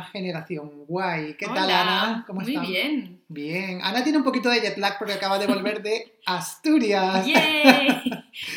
a Generación Guay. ¿Qué tal, Ana? ¿Cómo Muy estás? bien. Bien. Ana tiene un poquito de jet lag porque acaba de volver de Asturias. ¡Yay!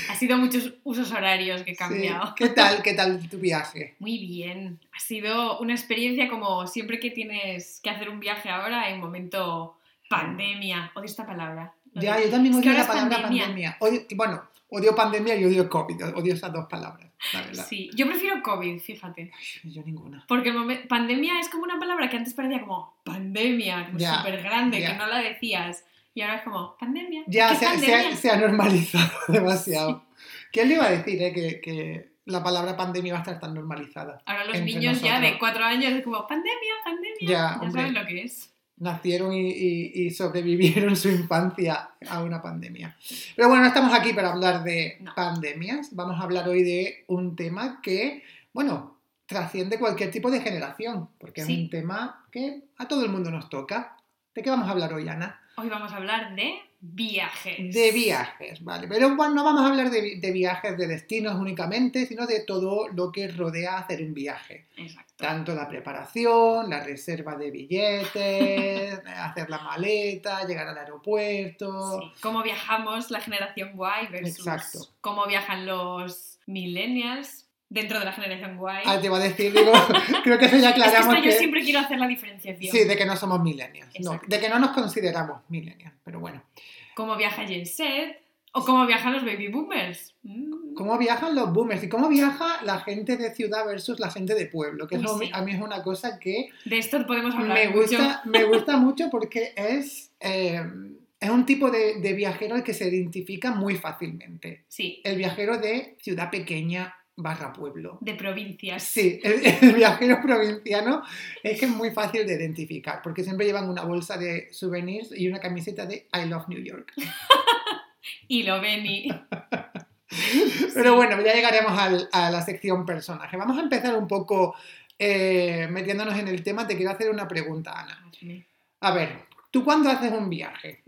ha sido muchos usos horarios que he Sí. cambiado. ¿Qué tal? ¿Qué tal tu viaje? Muy bien. Ha sido una experiencia como siempre que tienes que hacer un viaje ahora en momento pandemia. Odio esta palabra. Ya, yo también es que odio la palabra pandemia. pandemia. Odio- bueno, odio pandemia y odio COVID. Odio esas dos palabras, la verdad. Sí, yo prefiero COVID, fíjate. Yo ninguna. Porque el pandemia es como una palabra que antes parecía como pandemia, como Ya, súper grande, ya. que no la decías. Y ahora es como pandemia. Ya ¿Qué se, se pandemia? ha, se ha normalizado demasiado. ¿Quién le iba a decir eh, que, que la palabra pandemia va a estar tan normalizada? Ahora los niños ya nosotros. de cuatro años es como pandemia, pandemia. Ya, Ya, saben lo que es. Nacieron y, y- y sobrevivieron su infancia a una pandemia. Pero bueno, no estamos aquí para hablar de No. pandemias, vamos a hablar hoy de un tema que, bueno, trasciende cualquier tipo de generación, porque Sí. es un tema que a todo el mundo nos toca. ¿De qué vamos a hablar hoy, Ana? Hoy vamos a hablar de viajes. De viajes, ¿vale? Pero bueno, no vamos a hablar de, vi- de viajes, de destinos únicamente, sino de todo lo que rodea hacer un viaje. Exacto. Tanto la preparación, la reserva de billetes, hacer la maleta, llegar al aeropuerto. Sí. Cómo viajamos la generación Y versus Exacto. cómo viajan los millennials dentro de la generación Y. Ah, te iba a decir, digo, creo que eso ya es que aclaramos que, yo siempre quiero hacer la diferenciación. sí, de que no somos millennials, no, de que no nos consideramos millennials, pero bueno. Cómo viaja Gen Z o cómo viajan los baby boomers. Mm. ¿Cómo viajan los boomers y cómo viaja la gente de ciudad versus la gente de pueblo? Que Uy, eso sí. a mí es una cosa que De esto podemos hablar me mucho. gusta, me gusta mucho porque es, eh, es un tipo de, de viajero al que se identifica muy fácilmente. Sí, El viajero de ciudad pequeña barra pueblo. de provincias. Sí, el, el viajero provinciano es que es muy fácil de identificar porque siempre llevan una bolsa de souvenirs y una camiseta de I love New York. Y lo ven y... Pero bueno, ya llegaremos al- a la sección personaje. Vamos a empezar un poco eh, metiéndonos en el tema. Te quiero hacer una pregunta, Ana. A ver, tú cuando haces un viaje.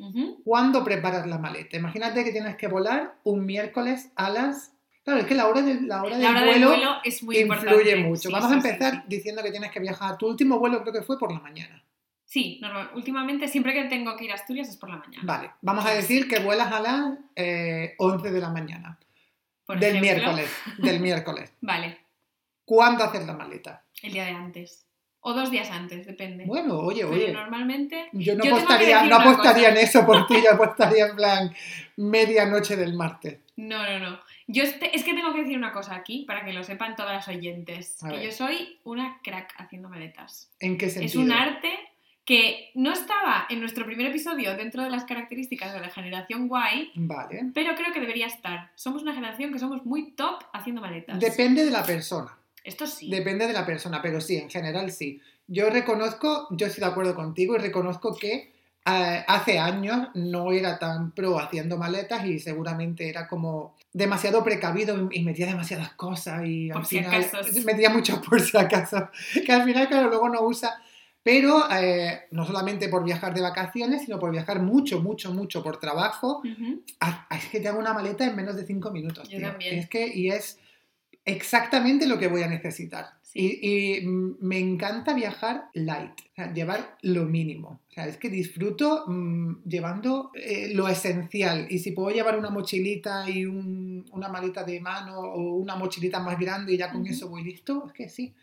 ¿cuándo preparas la maleta? Imagínate que tienes que volar un miércoles a las... Claro, es que la hora del, la hora La del vuelo, del vuelo es muy influye importante. mucho. Sí, Vamos a empezar sí. diciendo que tienes que viajar. Tu último vuelo creo que fue por la mañana. Sí, normal. Últimamente, siempre que tengo que ir a Asturias es por la mañana. Vale, vamos a decir que vuelas a las eh, 11 de la mañana. Por del ejemplo. miércoles. Del miércoles. Vale, ¿Cuándo hacer la maleta? el día de antes. O dos días antes, depende. Bueno, oye, Pero oye. normalmente... Yo no Yo apostaría, no apostaría en eso por ti, yo apostaría en plan medianoche del martes. No, no, no. Yo es que tengo que decir una cosa aquí para que lo sepan todas las oyentes. A que ver. yo soy una crack haciendo maletas. ¿En qué Es sentido? un arte que no estaba en nuestro primer episodio dentro de las características de la generación Y, Vale. pero creo que debería estar. Somos una generación que somos muy top haciendo maletas. Depende de la persona. Esto sí. Depende de la persona, pero sí, en general sí. Yo reconozco, yo estoy de acuerdo contigo y reconozco que hace años no era tan pro haciendo maletas y seguramente era como demasiado precavido y metía demasiadas cosas y al final metía mucho por si acaso, que al final claro luego no usa. Pero eh, no solamente por viajar de vacaciones, sino por viajar mucho, mucho, mucho por trabajo. Ah, es que te hago una maleta en menos de cinco minutos. Yo tío. también. Es que, y es exactamente lo que voy a necesitar. Sí. Y, y, me encanta viajar light, o sea, llevar lo mínimo. O sea, es que disfruto mm, llevando eh, lo esencial. Y si puedo llevar una mochilita y un- una maleta de mano o una mochilita más grande y ya con eso voy listo, es que sí.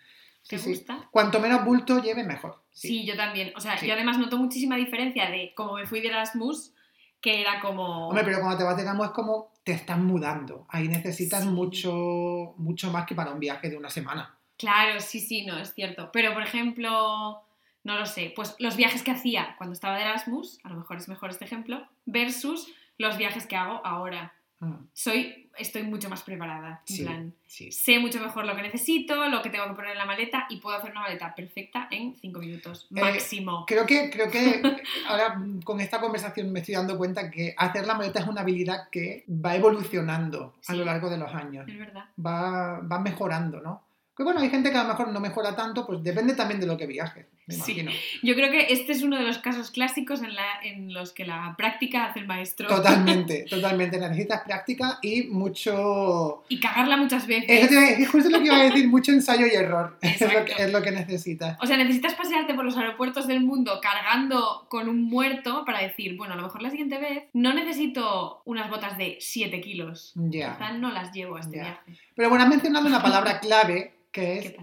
¿Te Sí, sí. gusta? Cuanto menos bulto lleve, mejor. Sí. yo también. O sea, yo además noto muchísima diferencia de cómo me fui de Erasmus, que era como... Hombre, pero cuando te vas de Erasmus es como te estás mudando. Ahí necesitas mucho, mucho más que para un viaje de una semana. Claro, sí, sí, no, es cierto. Pero, por ejemplo, no lo sé, pues los viajes que hacía cuando estaba de Erasmus, a lo mejor es mejor este ejemplo, versus los viajes que hago ahora. Mm, Soy, estoy mucho más preparada, en Sí. plan, sí. sé mucho mejor lo que necesito, lo que tengo que poner en la maleta y puedo hacer una maleta perfecta en 5 minutos, Eh, máximo. Creo que, creo que ahora mm, con esta conversación me estoy dando cuenta que hacer la maleta es una habilidad que va evolucionando a lo largo de los años. Es verdad. Va, va mejorando, ¿no? Que bueno, hay gente que a lo mejor no mejora tanto, pues depende también de lo que viajes. Me Sí. Yo creo que este es uno de los casos clásicos en, la, en los que la práctica hace el maestro. Totalmente, totalmente. Necesitas práctica y mucho... Y cagarla muchas veces. Decir, justo lo que iba a decir, mucho ensayo y error. Es lo, que, es lo que necesitas. O sea, necesitas pasearte por los aeropuertos del mundo cargando con un muerto para decir, bueno, a lo mejor la siguiente vez no necesito unas botas de 7 kilos. Ya. Quizá no las llevo a este viaje. Pero bueno, has mencionado una palabra clave que ¿Qué es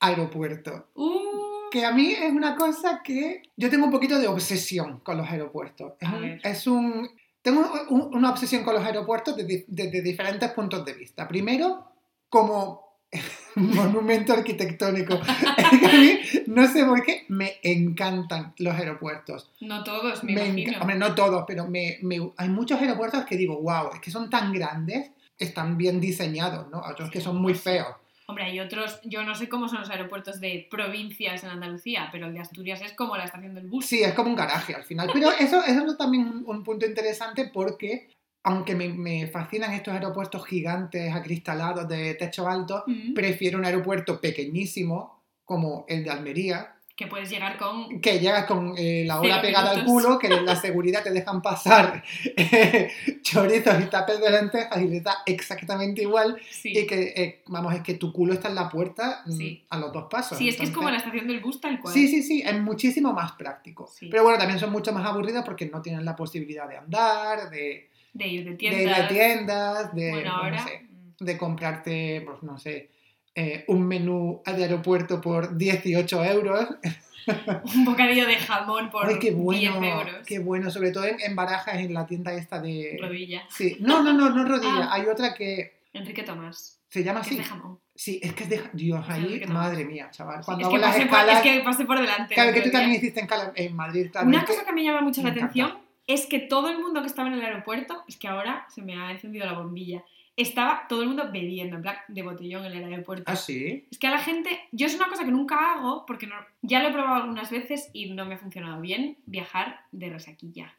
aeropuerto. Uh, Que a mí es una cosa que yo tengo un poquito de obsesión con los aeropuertos. Es un, ver. es un- tengo un- una obsesión con los aeropuertos desde, diferentes puntos de vista. Primero, como monumento arquitectónico. A mí, no sé por qué, me encantan los aeropuertos. no todos, me, Me imagino. Hombre, no todos, pero me, me- hay muchos aeropuertos que digo, wow, es que son tan grandes, están bien diseñados, ¿no? Otros que son muy feos. Hombre, hay otros, yo no sé cómo son los aeropuertos de provincias en Andalucía, pero el de Asturias es como la estación del bus. Sí, es como un garaje al final. Pero eso, eso es también un, un punto interesante porque, aunque me, me fascinan estos aeropuertos gigantes, acristalados, de techo alto, Mm, prefiero un aeropuerto pequeñísimo como el de Almería, que puedes llegar con... que llegas con eh, la hora Cero pegada al culo, que la seguridad te dejan pasar eh, chorizos y tapes de lentejas y les da exactamente igual. Sí, Y que, eh, vamos, es que tu culo está en la puerta mm, Sí. a los dos pasos. Sí, es que es como la estación del bus tal cual. Sí, sí, sí, es muchísimo más práctico. Sí. Pero bueno, también son mucho más aburridas porque no tienen la posibilidad de andar, de, De ir de de tiendas. ir a tiendas, de, Bueno, no ahora... sé, mm, de comprarte, pues no sé, eh, un menú de aeropuerto por 18 euros. Un bocadillo de jamón por Ay, qué 10 bueno, euros. qué bueno, sobre todo en, en Barajas, en la tienda esta de... Rodilla. Sí, no, no, no, no rodilla, Ah. hay otra que Enrique Tomás. se llama así. es de jamón. Sí, es que es de... Dios, ahí, madre mía, chaval. Sí, Cuando es, hago que las por, escalas... es que pasé por delante. Claro, que tú también hiciste en, Cala- en Madrid. claro, Una que- cosa que me llama mucho la encanta. atención es que todo el mundo que estaba en el aeropuerto, es que ahora se me ha encendido la bombilla, estaba todo el mundo bebiendo, en plan de botellón en el aeropuerto. Ah, sí. Es que a la gente, yo es una cosa que nunca hago, porque no- ya lo he probado algunas veces y no me ha funcionado bien, viajar de resaquilla.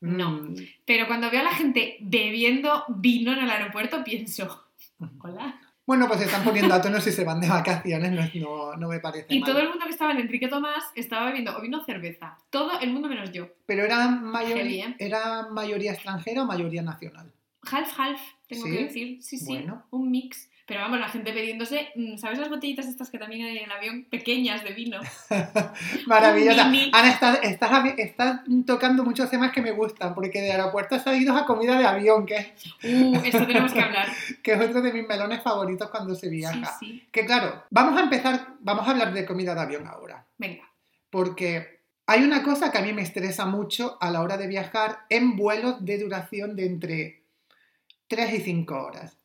No. Mm, Pero cuando veo a la gente bebiendo vino en el aeropuerto, pienso, hola. Bueno, pues se están poniendo a tono si se van de vacaciones, no, no, no me parece Y mal. todo el mundo que estaba en Enrique Tomás estaba bebiendo o vino cerveza. Todo el mundo menos yo. Pero era Heavy, mayoría, ¿eh? ¿era mayoría extranjera o mayoría nacional? Half, half, tengo ¿Sí? que decir. Sí, sí. Bueno. Un mix. Pero vamos, la gente bebiéndose, mm, ¿sabes las botellitas estas que también hay en el avión? Pequeñas de vino. Maravillosa. Ana, estás, estás, habi- estás tocando muchos temas que me gustan, porque de aeropuertos has ido a comida de avión, que, es- Uh, esto tenemos que hablar. que es otro de mis melones favoritos cuando se Sí, viaja. sí. Que claro, vamos a empezar, vamos a hablar de comida de avión ahora. Venga. Porque hay una cosa que a mí me estresa mucho a la hora de viajar en vuelos de duración de entre 3 y 5 horas.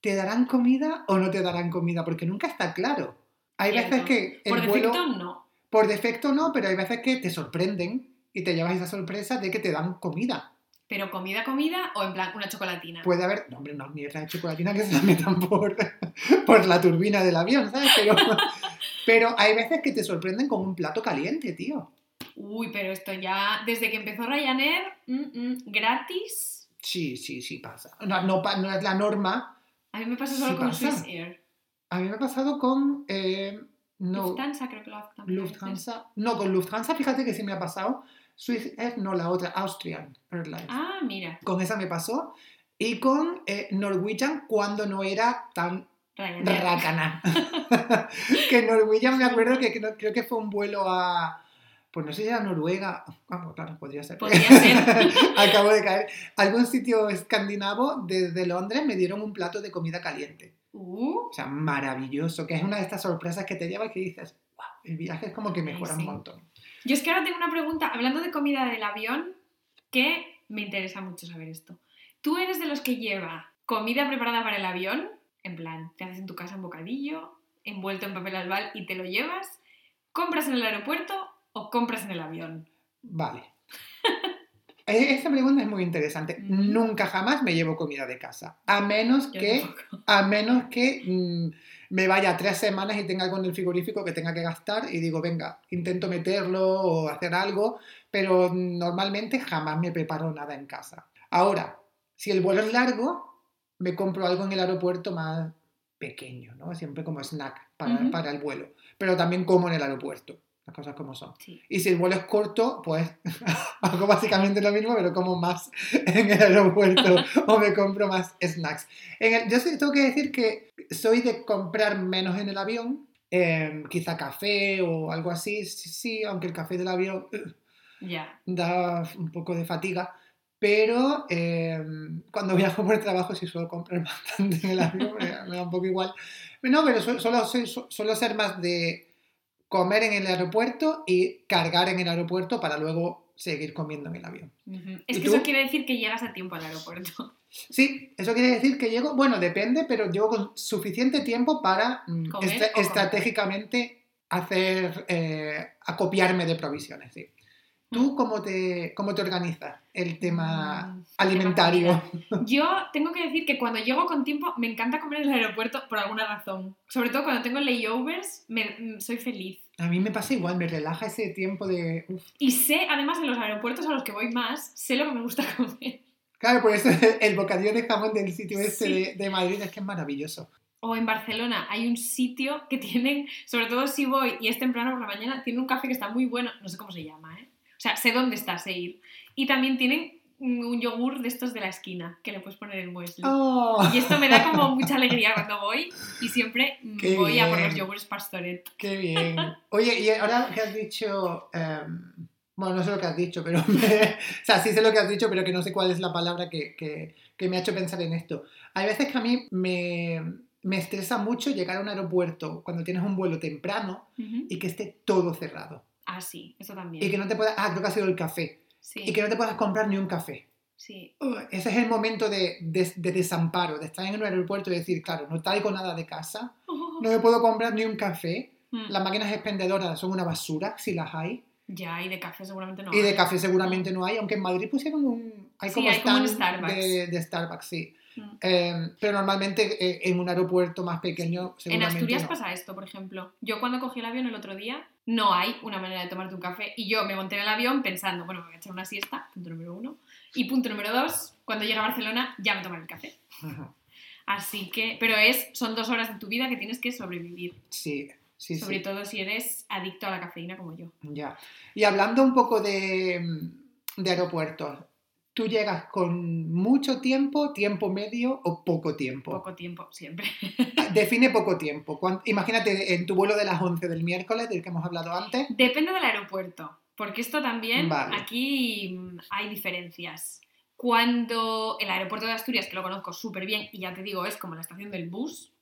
¿Te darán comida o no te darán comida? Porque nunca está claro. Hay Cierto. veces que el Por vuelo, defecto, no. por defecto no, pero hay veces que te sorprenden y te llevas esa sorpresa de que te dan comida. Pero comida, comida o en plan una chocolatina. Puede haber, no, hombre, no mierda de chocolatina que se la metan por, por la turbina del avión, ¿sabes? Pero, pero hay veces que te sorprenden con un plato caliente, tío. Uy, pero esto ya, desde que empezó Ryanair, mm, mm, gratis. Sí, sí, sí pasa. No, no, es la norma, A mí me pasa solo Sí con pasa. Swiss Air. A mí me ha pasado con. eh, no, Lufthansa creo que lo hace. Lufthansa. No, con Lufthansa, fíjate que sí me ha pasado. Swiss Air, no, la otra, Austrian Airlines. Ah, mira. Con esa me pasó. Y con eh, Norwegian cuando no era tan Ryanair. racana. que Norwegian me acuerdo que creo, creo que fue un vuelo a. Pues no sé si era Noruega. Vamos, claro, podría ser. Podría ser. Acabo de caer. Algún sitio escandinavo desde Londres me dieron un plato de comida caliente. Uh, O sea, maravilloso, que es una de estas sorpresas que te lleva y que dices, wow, el viaje es como que mejora un Sí. montón. Yo es que ahora tengo una pregunta, hablando de comida del avión, que me interesa mucho saber esto. ¿Tú eres de los que lleva comida preparada para el avión? En plan, te haces en tu casa un bocadillo, envuelto en papel albal y te lo llevas. ¿Compras en el aeropuerto o compras en el avión? Vale. E- Esta pregunta es muy interesante. Ujú. Nunca jamás me llevo comida de casa. A menos Yo que, tampoco. a menos que mm, me vaya tres semanas y tenga algo en el frigorífico que tenga que gastar y digo, venga, intento meterlo o hacer algo, pero normalmente jamás me preparo nada en casa. Ahora, si el vuelo es largo, me compro algo en el aeropuerto más pequeño, ¿no? Siempre como snack para el vuelo. Pero también como en el aeropuerto. Las cosas como son. Sí. Y si el vuelo es corto, pues hago básicamente lo mismo, pero como más en el aeropuerto o me compro más snacks. En el- yo tengo que decir que soy de comprar menos en el avión, eh, quizá café o algo así, sí, sí, aunque el café del avión Ya. da un poco de fatiga. Pero eh, cuando viajo por trabajo sí suelo comprar bastante en el avión, me, da un poco igual. No, pero su- solo, soy- su- suelo ser más de comer en el aeropuerto y cargar en el aeropuerto para luego seguir comiendo en el avión. Es ¿Y que tú? eso quiere decir que llegas a tiempo al aeropuerto. Sí, eso quiere decir que llego, bueno, depende, pero llego con suficiente tiempo para mm, comer. estratégicamente hacer, eh, acopiarme de provisiones. Sí. ¿Tú cómo te, cómo te organizas el tema Mm, alimentario? tema Yo tengo que decir que cuando llego con tiempo me encanta comer en el aeropuerto por alguna razón. Sobre todo cuando tengo layovers, me, mm, soy feliz. A mí me pasa igual, me relaja ese tiempo de... uf. Y sé, además, en los aeropuertos a los que voy más, sé lo que me gusta comer. Claro, por eso el bocadillo de jamón del sitio este Sí. de, de Madrid es que es maravilloso. O en Barcelona hay un sitio que tienen, sobre todo si voy y es temprano por la mañana, tiene un café que está muy bueno, no sé cómo se llama, ¿eh? O sea, sé dónde está, sé ir. Y también tienen un yogur de estos de la esquina, que le puedes poner el muesli. ¡Oh! Y esto me da como mucha alegría cuando voy y siempre Qué voy a por los yogures pastoret. ¡Qué bien! Oye, y ahora que has dicho... em, bueno, no sé lo que has dicho, pero... me- o sea, sí sé lo que has dicho, pero que no sé cuál es la palabra que, que- que me ha hecho pensar en esto. Hay veces que a mí me, me estresa mucho llegar a un aeropuerto cuando tienes un vuelo temprano y que esté todo cerrado. Ah, sí, eso también. Y que no te puedas... Ah, creo que ha sido el café. Sí, Y que no te puedas comprar ni un café. sí. Uh, Ese es el momento de, de- de desamparo, de estar en un aeropuerto y decir, claro, no traigo nada de casa, no me puedo comprar ni un café, Mm. las máquinas expendedoras son una basura, si las hay, Ya, y de café seguramente no. y de hay. café seguramente no hay, aunque en Madrid pusieron un... Hay Sí, como hay como stand Starbucks. De, de Starbucks, sí. Mm. Eh, pero normalmente eh, en un aeropuerto más pequeño En Asturias no. pasa esto, por ejemplo. Yo cuando cogí el avión el otro día, no hay una manera de tomarte un café. Y yo me monté en el avión pensando, bueno, me voy a echar una siesta, punto número uno. Y punto número dos, cuando llegue a Barcelona ya me tomaré el café. Así que, pero es, son dos horas de tu vida que tienes que sobrevivir. Sí, sí, Sobre sí. todo si eres adicto a la cafeína como yo. Ya. Y hablando un poco de, de aeropuertos, ¿tú llegas con mucho tiempo, tiempo medio o poco tiempo? Poco tiempo, siempre. Define poco tiempo. Imagínate en tu vuelo de las 11 del miércoles, del que hemos hablado antes. Depende del aeropuerto, porque esto también, Vale. aquí mm, hay diferencias. Cuando el aeropuerto de Asturias, que lo conozco súper bien, y ya te digo, es como la estación del bus,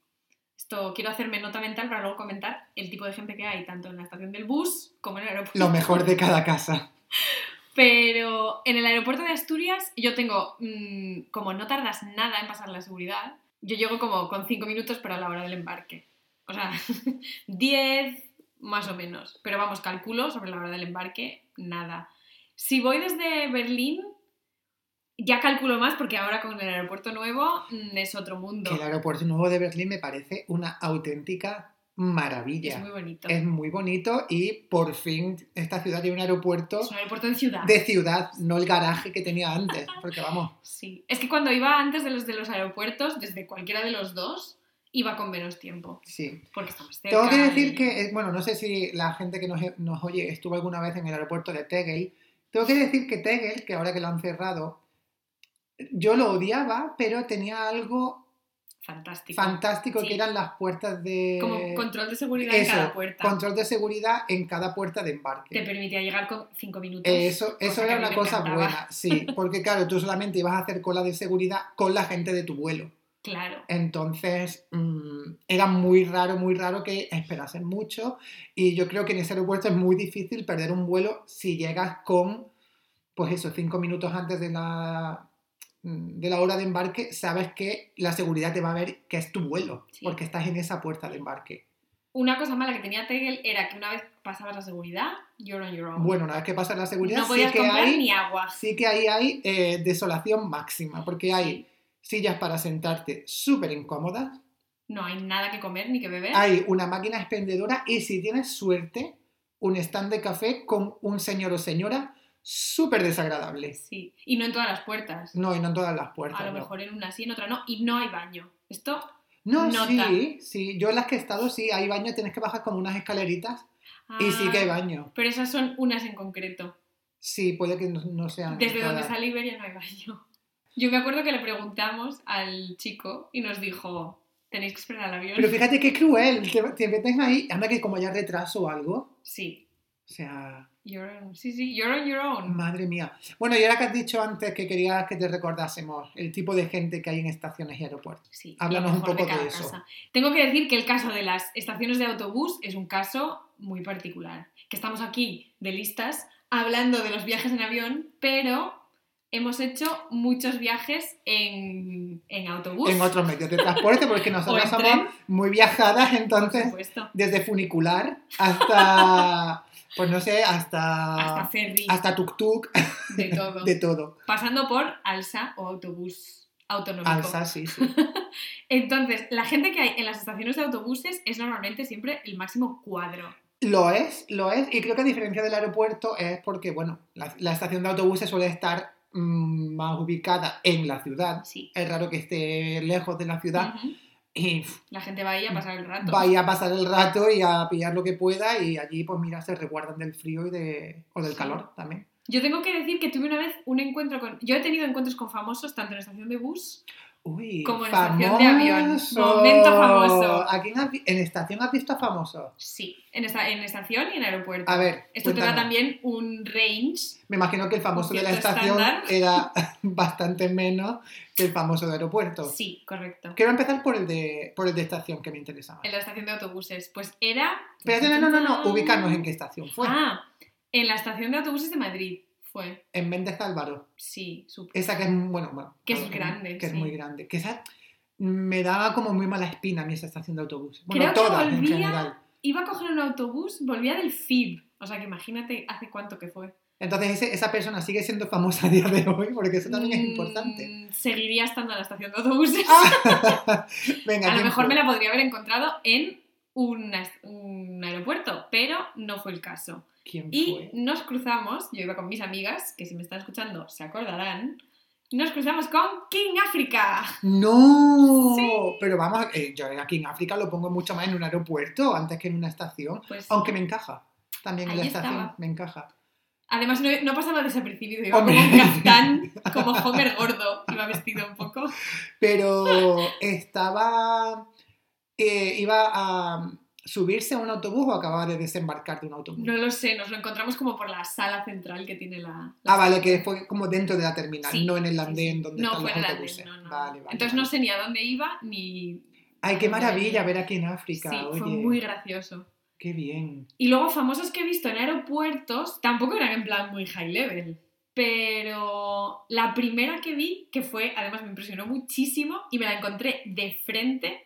esto quiero hacerme nota mental para luego comentar el tipo de gente que hay, tanto en la estación del bus como en el aeropuerto. Lo mejor de cada casa. Pero en el aeropuerto de Asturias yo tengo, mm, como no tardas nada en pasar la seguridad, yo llego como con 5 minutos pero a la hora del embarque. O sea, 10 más o menos. Pero vamos, calculo sobre la hora del embarque, nada. Si voy desde Berlín, ya calculo más porque ahora con el aeropuerto nuevo mm, es otro mundo. El aeropuerto nuevo de Berlín me parece una auténtica maravilla. Es muy bonito. Es muy bonito y por fin esta ciudad tiene un aeropuerto Es un aeropuerto de ciudad. de ciudad, no el garaje que tenía antes. Porque vamos, Sí. Es que cuando iba antes de los de los aeropuertos, desde cualquiera de los dos, iba con menos tiempo. sí. Porque está más cerca. Tengo que decir y- que, eh, bueno, no sé si la gente que nos, nos oye estuvo alguna vez en el aeropuerto de Tegel. Tengo que decir que Tegel, que ahora que lo han cerrado, yo lo odiaba, pero tenía algo Fantástico. fantástico Sí. que eran las puertas de... Como control de seguridad Eso, en cada puerta. control de seguridad en cada puerta de embarque. Te permitía llegar con cinco minutos. Eso, eso que era una cosa encantaba. buena, sí, porque claro, tú solamente ibas a hacer cola de seguridad con la gente de tu vuelo. Claro. Entonces, mm, era muy raro, muy raro que esperasen mucho. Y yo creo que en ese aeropuerto es muy difícil perder un vuelo si llegas con, pues eso, cinco minutos antes de la, de la hora de embarque, sabes que la seguridad te va a ver que es tu vuelo, Sí. porque estás en esa puerta de embarque. Una cosa mala que tenía Tegel era que una vez pasabas la seguridad, you're on your own. Bueno, una vez que pasas la seguridad, no sí que hay, ni agua. sí que ahí hay eh, desolación máxima, porque hay sillas para sentarte súper incómodas, No hay nada que comer ni que beber. hay una máquina expendedora y si tienes suerte, un stand de café con un señor o señora súper desagradable. Sí. Y no en todas las puertas. No, y no en todas las puertas. A lo no. mejor en una sí, en otra no. Y no hay baño. Esto. No, nota. sí, sí. Yo en las que he estado, sí, hay baño, tienes que bajar como unas escaleritas Y sí que hay Ah, baño. Pero esas son unas en concreto. Sí, puede que no, no sean. Desde donde sale Iberia no hay baño. Yo me acuerdo que le preguntamos al chico y nos dijo, tenéis que esperar al avión. Pero fíjate qué cruel. Te, te meten ahí. Anda que como haya retraso o algo. Sí, O sea, you're on- sí, sí, you're on your own. madre mía. Bueno, y ahora que has dicho antes que querías que te recordásemos el tipo de gente que hay en estaciones y aeropuertos. Sí, Háblanos un poco de cada eso. casa. Tengo que decir que el caso de las estaciones de autobús es un caso muy particular. Que estamos aquí de listas hablando de los viajes en avión, pero hemos hecho muchos viajes en, en autobús. En otros medios de transporte, porque nosotros en somos muy viajadas, por entonces, supuesto. desde funicular hasta, pues no sé, hasta, Hasta ferry, hasta tuk-tuk, de todo. de todo. Pasando por alsa o autobús autonómico. Alsa, sí, sí. Entonces, la gente que hay en las estaciones de autobuses es normalmente siempre el máximo cuadro. Lo es, lo es, y creo que a diferencia del aeropuerto es porque, bueno, la, la estación de autobuses suele estar mm, más ubicada en la ciudad. Sí. Es raro que esté lejos de la ciudad Ujú. Y La gente va ahí a pasar el rato. vaya a pasar el rato y a pillar lo que pueda y allí, pues mira, se resguardan del frío y de, o del Sí. calor también. Yo tengo que decir que tuve una vez un encuentro con... Yo he tenido encuentros con famosos tanto en estación de bus Uy, Como en estación de avión. famoso. Momento famoso. ¿A quién has ¿En estación has visto a famosos? Sí, en, esta, en estación y en aeropuerto. A ver, Esto te da también un range. Me imagino que el famoso de la estación era bastante menos que el famoso de aeropuerto. Sí, correcto. Quiero empezar por el de, por el de estación, que me interesaba. En la estación de autobuses. Pues era... Espérate, no, no, no, no, ubicarnos en qué estación fue. Ah, en la estación de autobuses de Madrid fue. En Méndez Álvaro. Sí, súper. Esa que es, bueno, bueno. Que es grande, Que es muy grande. Que esa me daba como muy mala espina a mí esa estación de autobús. Bueno, Creo que todas en volvía- general. Iba a coger un autobús, volvía del FIB. O sea que imagínate hace cuánto que fue. Entonces ese- esa persona sigue siendo famosa a día de hoy, porque eso también es Mm, importante. Seguiría estando en la estación de autobuses. Ah, Venga, a lo ¿quién mejor fue? me la podría haber encontrado en un aeropuerto, pero no fue el caso. ¿Quién Y fue? nos cruzamos, yo iba con mis amigas, que si me están escuchando se acordarán, nos cruzamos con King África. ¡No! Sí. Pero vamos, eh, yo aquí en África lo pongo mucho más en un aeropuerto antes que en una estación. Pues Aunque me encaja. También en la estación me encaja. además no, no pasaba desapercibido, iba Hombre. como un caftán, como Homer gordo, iba vestido un poco. Pero estaba. Eh, iba a subirse a un autobús o acababa de desembarcar de un autobús. No lo sé, nos lo encontramos como por la sala central que tiene la... la ah, vale, que fue como dentro de la terminal, Sí, no en el andén sí. donde No, están fue los el autobuses. andén, no, no. Vale, vale, Entonces vale. no sé ni a dónde iba ni... Ay, qué maravilla ver aquí en África. Sí, Oye, fue muy gracioso. qué bien. Y luego famosos que he visto en aeropuertos, tampoco eran en plan muy high level. Pero la primera que vi, que fue, además me impresionó muchísimo y me la encontré de frente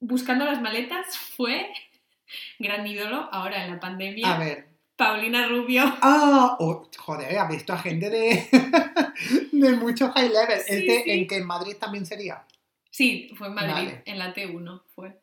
buscando las maletas, fue gran ídolo ahora en la pandemia, A ver. Paulina Rubio. Ah, oh, joder, ha visto a gente de, de mucho high level. Sí, este, sí. en que en Madrid también sería. Sí, fue en Madrid, Vale. en la T1 fue.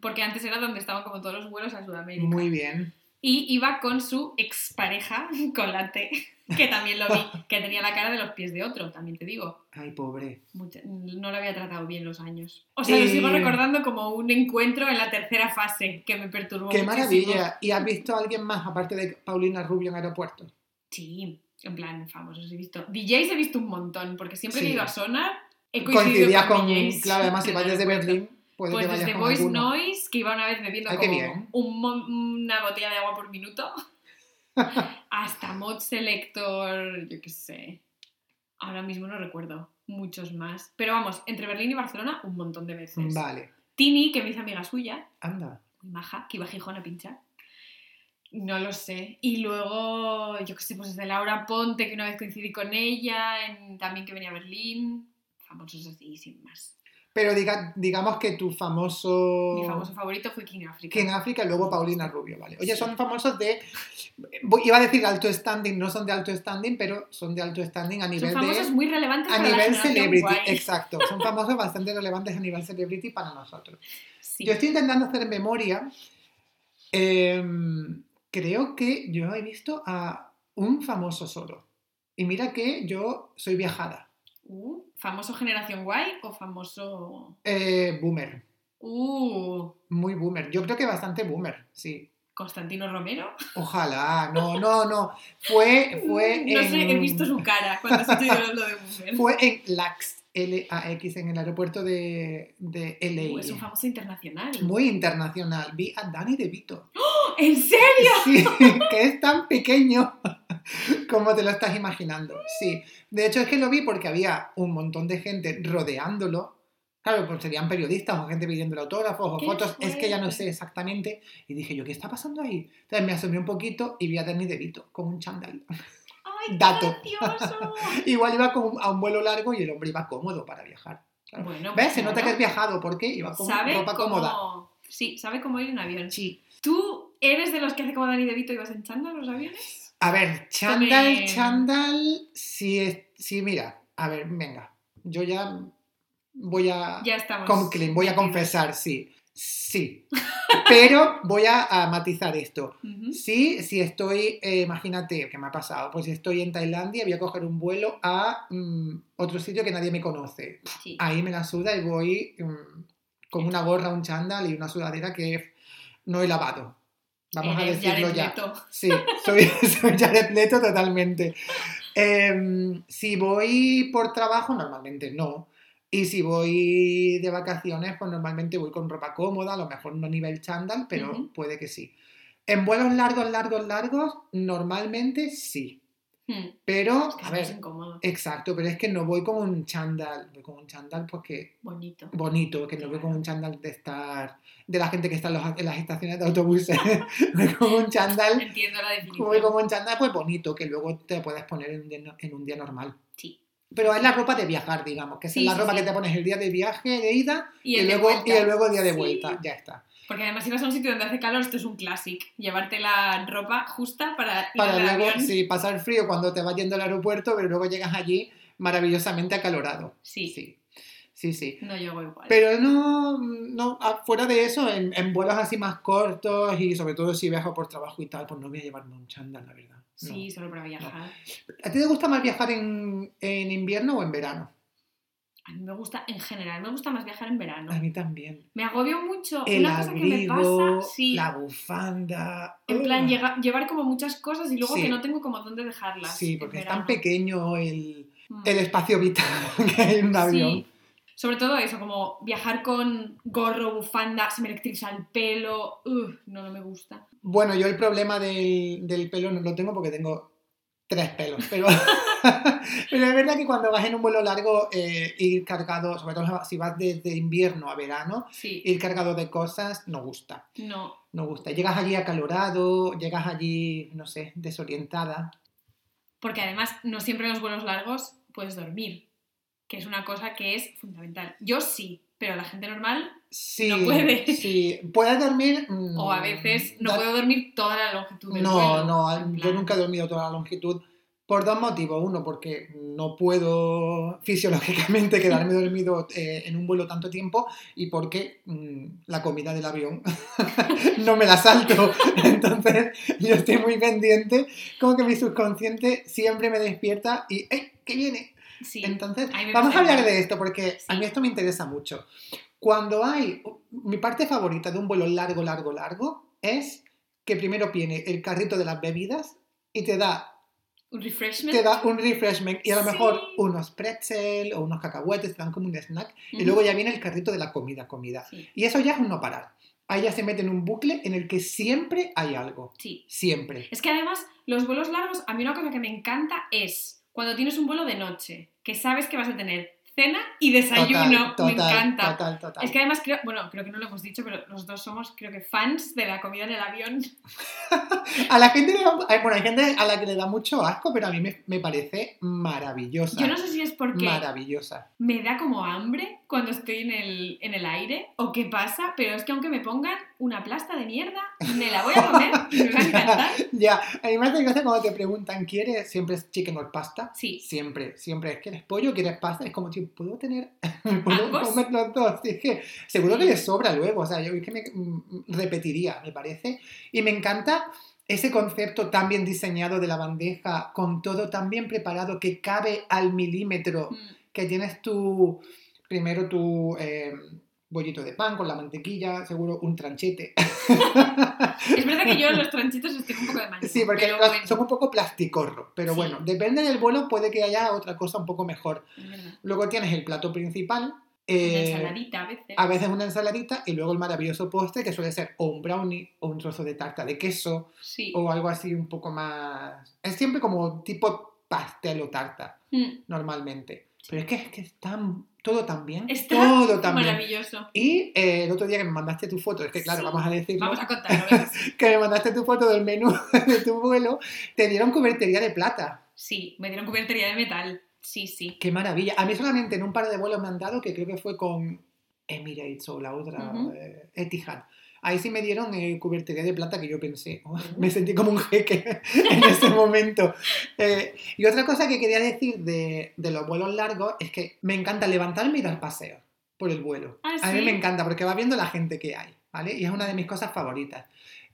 Porque antes era donde estaban como todos los vuelos a Sudamérica. Muy bien. Y iba con su expareja, con la T, que también lo vi, que tenía la cara de los pies de otro, también te digo. Ay, pobre. Mucha- no lo había tratado bien los años. O sea, lo Eh, sigo recordando como un encuentro en la tercera fase que me perturbó Qué muchísimo. maravilla. ¿Y has visto a alguien más aparte de Paulina Rubio en aeropuertos? Sí, en plan, famosos he visto. DJs he visto un montón, porque siempre que he ido a Sonar he coincidido Coincidía con, con. DJs. Claro, además, si vas desde aeropuerto. Berlín, puede Pues desde Voice alguno. Noise, que iba una vez bebiendo Ay, como un una botella de agua por minuto, hasta Mod Selector, yo qué sé. Ahora mismo no recuerdo muchos más. Pero vamos, entre Berlín y Barcelona, un montón de veces. Vale, Tini, que me hizo amiga suya, anda. muy maja, que iba a Gijón a pinchar. No lo sé. Y luego, yo qué sé, pues desde Laura Ponte, que una vez coincidí con ella, en- también que venía a Berlín. Famosos así, sin más. Pero diga- digamos que tu famoso. Mi famoso favorito fue King Africa. En África y luego Paulina Rubio, ¿vale? Oye, son famosos de. Iba a decir alto standing, no son de alto standing, pero son de alto standing a Son nivel famosos de. muy relevantes A para la nivel generación celebrity, guay. exacto. Son famosos bastante relevantes a nivel celebrity para nosotros. Sí. Yo estoy intentando hacer memoria. Em, creo que yo he visto a un famoso solo. Y mira que yo soy viajada. Uh, ¿Famoso generación guay o famoso...? Eh, boomer. Uh, Muy boomer. Yo creo que bastante boomer, sí. Constantino Romero. Ojalá, no, no, no. Fue, fue No en, sé, he visto su cara cuando has dicho lo de mujer. Fue en LAX, L-A-X, en el aeropuerto de, de LA. Es un famoso internacional. Muy internacional. Vi a Danny DeVito. ¡Oh! ¿En serio? Sí, que es tan pequeño como te lo estás imaginando. Sí. De hecho, es que lo vi porque había un montón de gente rodeándolo. Claro, pues serían periodistas o gente pidiéndole autógrafos o ¡Qué fotos. Es que ya no sé exactamente. Y dije yo, ¿qué está pasando ahí? Entonces me asomé un poquito y vi a Danny DeVito con un chándal. ¡Ay, qué Dato. gracioso! Igual iba con- a un vuelo largo y el hombre iba cómodo para viajar. Claro. Bueno, ¿Ves? pues Se nota que has viajado porque iba con ¿Sabe ropa cómo... cómoda. Sí, sabe cómo ir en avión. Sí. ¿Tú eres de los que hace como Dani DeVito y vas en chándal los aviones? A ver, chándal, chándal, sí, es- sí, mira, a ver, venga, yo ya voy a, Ya estamos. con voy a confesar, sí, sí, pero voy a, a matizar esto. Ujú. Sí, si estoy, eh, imagínate, ¿qué me ha pasado? Pues si estoy en Tailandia, voy a coger un vuelo a mm, otro sitio que nadie me conoce. Sí. Ahí me la suda y voy mm, con una gorra, un chándal y una sudadera que no he lavado. Vamos a decirlo Jared ya. Leto. Sí, soy, soy Jared Leto totalmente. Em, si voy por trabajo, normalmente no. Y si voy de vacaciones, pues normalmente voy con ropa cómoda, a lo mejor no nivel chándal, pero puede que sí. En vuelos largos, largos, largos, normalmente sí. Hmm, Pero, Es que a ver, incómodo. exacto, pero es que no voy con un chándal, voy con un chándal porque Bonito. bonito, que no voy con un chándal de estar, de la gente que está en, los- en las estaciones de autobuses, voy con un chándal Entiendo la definición. Voy como en chándal, pues bonito, que luego te puedes poner en un día, en un día normal. Sí. Pero es la ropa de viajar, digamos, que es Sí, la sí, ropa sí. que te pones el día de viaje, de ida, Y, y, el de luego, y el luego día de vuelta. Ya está. Porque además si vas a un sitio donde hace calor, esto es un clásico. Llevarte la ropa justa para ir Para luego, avión. sí, pasar frío cuando te vas yendo al aeropuerto, pero luego llegas allí maravillosamente acalorado. Sí. Sí, sí, sí. No llego igual. Pero no, no, ah, fuera de eso, en, en vuelos así más cortos y sobre todo si viajo por trabajo y tal, pues no voy a llevarme un chándal, la verdad. No. Sí, solo para viajar. ¿A ti te gusta más viajar en, en invierno o en verano? A mí me gusta, en general, me gusta más viajar en verano. A mí también. Me agobio mucho. El Una cosa que me abrigo, pasa, sí. la bufanda. En plan, llega- llevar como muchas cosas y luego Sí. que no tengo como dónde dejarlas. Sí, porque es tan pequeño el, Mm. el espacio vital que hay en un avión. Sí. Sobre todo eso, como viajar con gorro, bufanda, se me electriza el pelo. No, no me gusta. Bueno, yo el problema del, del pelo no lo tengo porque tengo tres pelos, pero, pero es verdad que cuando vas en un vuelo largo, eh, ir cargado, sobre todo si vas desde invierno a verano, Sí, ir cargado de cosas no gusta, no. no gusta. Llegas allí acalorado, llegas allí, no sé, desorientada. Porque además, no siempre en los vuelos largos puedes dormir, que es una cosa que es fundamental. Yo sí, pero la gente normal, Sí, No puede. Sí, puedes dormir. mm, o a veces, no da- puedo dormir toda la longitud del No, vuelo. no, yo nunca he dormido toda la longitud por dos motivos. Uno, porque no puedo fisiológicamente quedarme dormido eh, en un vuelo tanto tiempo y porque mm, la comida del avión no me la salto. Entonces yo estoy muy pendiente, como que mi subconsciente siempre me despierta y ¡ay! ¿Qué viene? Sí, Entonces, vamos a hablar de esto porque a mí esto me interesa mucho. Cuando hay, mi parte favorita de un vuelo largo, largo, largo es que primero viene el carrito de las bebidas y te da, un refreshment. te da un refreshment y a lo Sí. mejor unos pretzel o unos cacahuetes, te dan como un snack y luego ya viene el carrito de la comida, comida. Sí, Y eso ya es un no parar. Ahí ya se mete en un bucle en el que siempre hay algo. sí. Siempre. Es que además, los vuelos largos, a mí una cosa que me encanta es cuando tienes un vuelo de noche, que sabes que vas a tener cena y desayuno. Total, me encanta. total, total. Es que además creo, bueno, creo que no lo hemos dicho, pero los dos somos, creo que fans de la comida en el avión. A la gente le da, bueno, hay gente a la que le da mucho asco, pero a mí me, me parece maravillosa. Yo no sé si porque Maravillosa. me da como hambre cuando estoy en el, en el aire o qué pasa, pero es que aunque me pongan una plasta de mierda, me la voy a comer y me va a encantar. Ya, a mí me hace gracia cuando te preguntan, ¿quieres? Siempre es chicken or pasta. Sí, Siempre, siempre es, ¿quieres pollo? ¿Quieres pasta? Es como, tío, ¿puedo tener, puedo ¿Ambos? comer los dos? Es que seguro Sí. que les sobra luego, o sea, yo es que me mm, repetiría, me parece. Y me encanta ese concepto tan bien diseñado de la bandeja, con todo tan bien preparado que cabe al milímetro. mm, que tienes tu, primero tu, eh, bollito de pan con la mantequilla, seguro un tranchete. Es verdad que yo los tranchitos estoy un poco de mañana. Sí, porque pero los- bueno, son un poco plasticorro, pero Sí. bueno, depende del vuelo, puede que haya otra cosa un poco mejor. Luego tienes el plato principal, Una eh, ensaladita a veces. a veces una ensaladita y luego el maravilloso postre que suele ser o un brownie o un trozo de tarta de queso Sí. o algo así un poco más... Es siempre como tipo pastel o tarta, Mm. normalmente. Pero es que es que está todo tan bien, Está todo tan bien. maravilloso. Y eh, el otro día que me mandaste tu foto, es que claro, Sí. vamos a decirlo, Vamos a contarlo. que me mandaste tu foto del menú de tu vuelo, te dieron cubertería de plata. Sí, me dieron cubertería de metal. Sí, sí. Qué maravilla. A mí solamente en un par de vuelos me han dado, que creo que fue con Emirates o la otra, eh, Etihad. Ahí sí me dieron eh, cubertería de plata que yo pensé, oh, me sentí como un jeque en ese momento. Eh, y otra cosa que quería decir de, de los vuelos largos es que me encanta levantarme y dar paseos por el vuelo. ¿Ah, A mí me encanta porque va viendo la gente que hay, ¿vale? Y es una de mis cosas favoritas.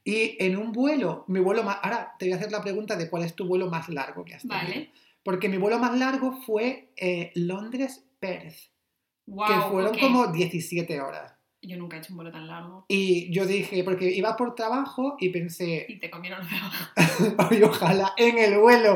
Y en un vuelo, mi vuelo más... Ahora te voy a hacer la pregunta de cuál es tu vuelo más largo que has tenido. Vale. Porque mi vuelo más largo fue eh, Londres-Perth, Wow, que fueron ok. como 17 horas. Yo nunca he hecho un vuelo tan largo. Y yo dije, porque iba por trabajo y pensé, Y te comieron los dedos. "Ay, ojalá en el vuelo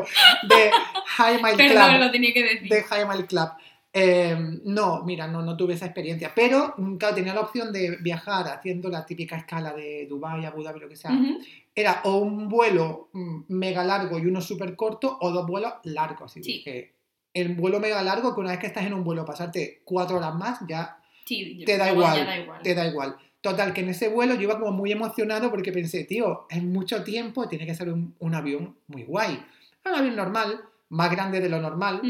de High Mile Perdón, Club, lo tenía que decir. de High Mile Club. Eh, no, mira, no, no tuve esa experiencia. Pero, mm, claro, tenía la opción de viajar haciendo la típica escala de Dubái, Abu Dhabi, lo que sea. Ujú. Era o un vuelo mm, mega largo y uno súper corto, o dos vuelos largos. Y Sí. dije, el vuelo mega largo, que una vez que estás en un vuelo, pasarte cuatro horas más, ya Sí, te da igual, ya da igual. te da igual. Total, que en ese vuelo yo iba como muy emocionado porque pensé, tío, es mucho tiempo, tiene que ser un, un avión muy guay. Un avión normal, más grande de lo normal,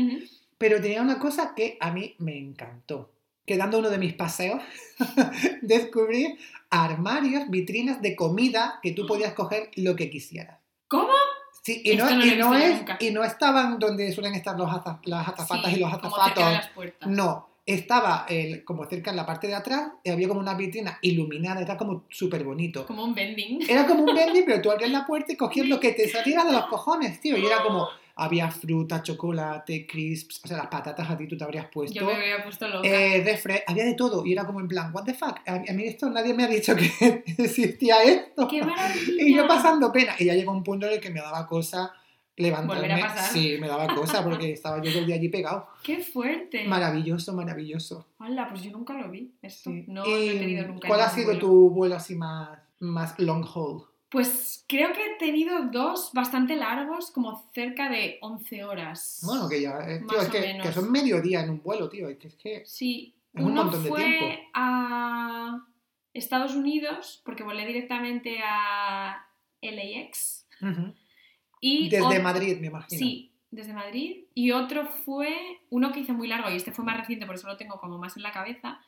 pero tenía una cosa que a mí me encantó. Que dando uno de mis paseos, descubrí armarios, vitrinas de comida que tú podías coger lo que quisieras. ¿Cómo? Sí, y no, y es, y no estaban donde suelen estar los aza- las azafatas Sí, y los como cerca de azafatos. No, estaba el, como cerca en la parte de atrás y había como una vitrina iluminada, era como súper bonito. Como un vending. Era como un vending, pero tú abrías la puerta y cogías lo que te saliera de los cojones, tío. Y era como, había fruta, chocolate, crisps, o sea, las patatas a ti tú te habrías puesto. Yo me había puesto loca. Eh, refre- había de todo y era como en plan, what the fuck, a, mí esto nadie me ha dicho que existía esto. ¡Qué maravilla! Y yo pasando pena. Y ya llegó un punto en el que me daba cosa levantarme. A pasar. Sí, me daba cosa porque estaba yo todo el día allí pegado. ¡Qué fuerte! Maravilloso, maravilloso. Hola, pues yo nunca lo vi. Esto Sí. no ¿Y lo he tenido nunca. ¿Cuál ha sido vuelo. tu vuelo así más, más long haul? Pues creo que he tenido dos bastante largos, como cerca de 11 horas. Bueno, que ya, eh, tío, es que, que son mediodía en un vuelo, tío. Es que, es que Sí, Es un uno montón de fue tiempo. a Estados Unidos, porque volé directamente a LAX. Ujú. Y desde Madrid, me imagino. Sí, desde Madrid. Y otro fue, uno que hice muy largo, y este fue más reciente, por eso lo tengo como más en la cabeza,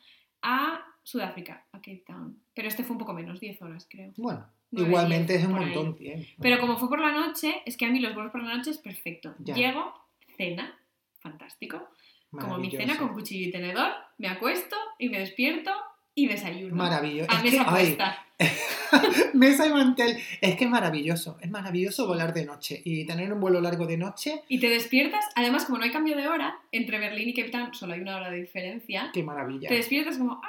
a Sudáfrica, a Cape Town. Pero este fue un poco menos, 10 horas creo. Bueno, igualmente es un montón. Pero como fue por la noche, es que a mí los vuelos por la noche es perfecto. Ya. Llego, cena, fantástico. Como mi cena con cuchillo y tenedor, me acuesto y me despierto y desayuno. Maravilloso. A mesa puesta. mesa y mantel. Es que es maravilloso. Es maravilloso volar de noche y tener un vuelo largo de noche. Y te despiertas, además como no hay cambio de hora, entre Berlín y Cape Town solo hay una hora de diferencia, Qué maravilla. te despiertas como, ah,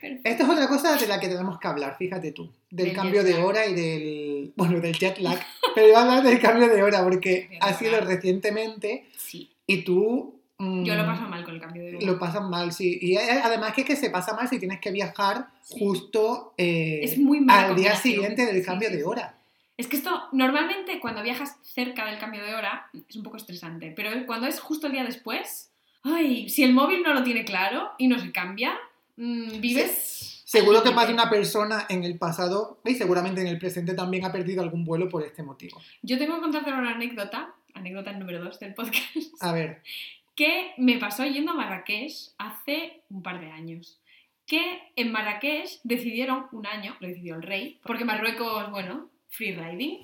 perfecto. Esta es otra cosa de la que tenemos que hablar, fíjate tú. Del Del cambio de hora y del. Bueno, del jet lag. Pero iba a hablar del cambio de hora porque ha sido recientemente Sí, y tú. Mm, yo lo paso mal con el cambio de hora. Lo pasas mal, sí. Y además que, es que se pasa mal si tienes que viajar Sí. justo eh, Es muy mala al día siguiente del cambio sí, de hora. Es que esto, normalmente cuando viajas cerca del cambio de hora, es un poco estresante, pero cuando es justo el día después, ay, si el móvil no lo tiene claro y no se cambia, mm, vives... Seguro que más de una persona en el pasado y seguramente en el presente también ha perdido algún vuelo por este motivo. Yo tengo que contarte una anécdota, anécdota número 2 del podcast, A ver, que me pasó yendo a Marrakech hace un par de años. Que en Marrakech decidieron un año, lo decidió el rey, porque Marruecos, bueno, free riding,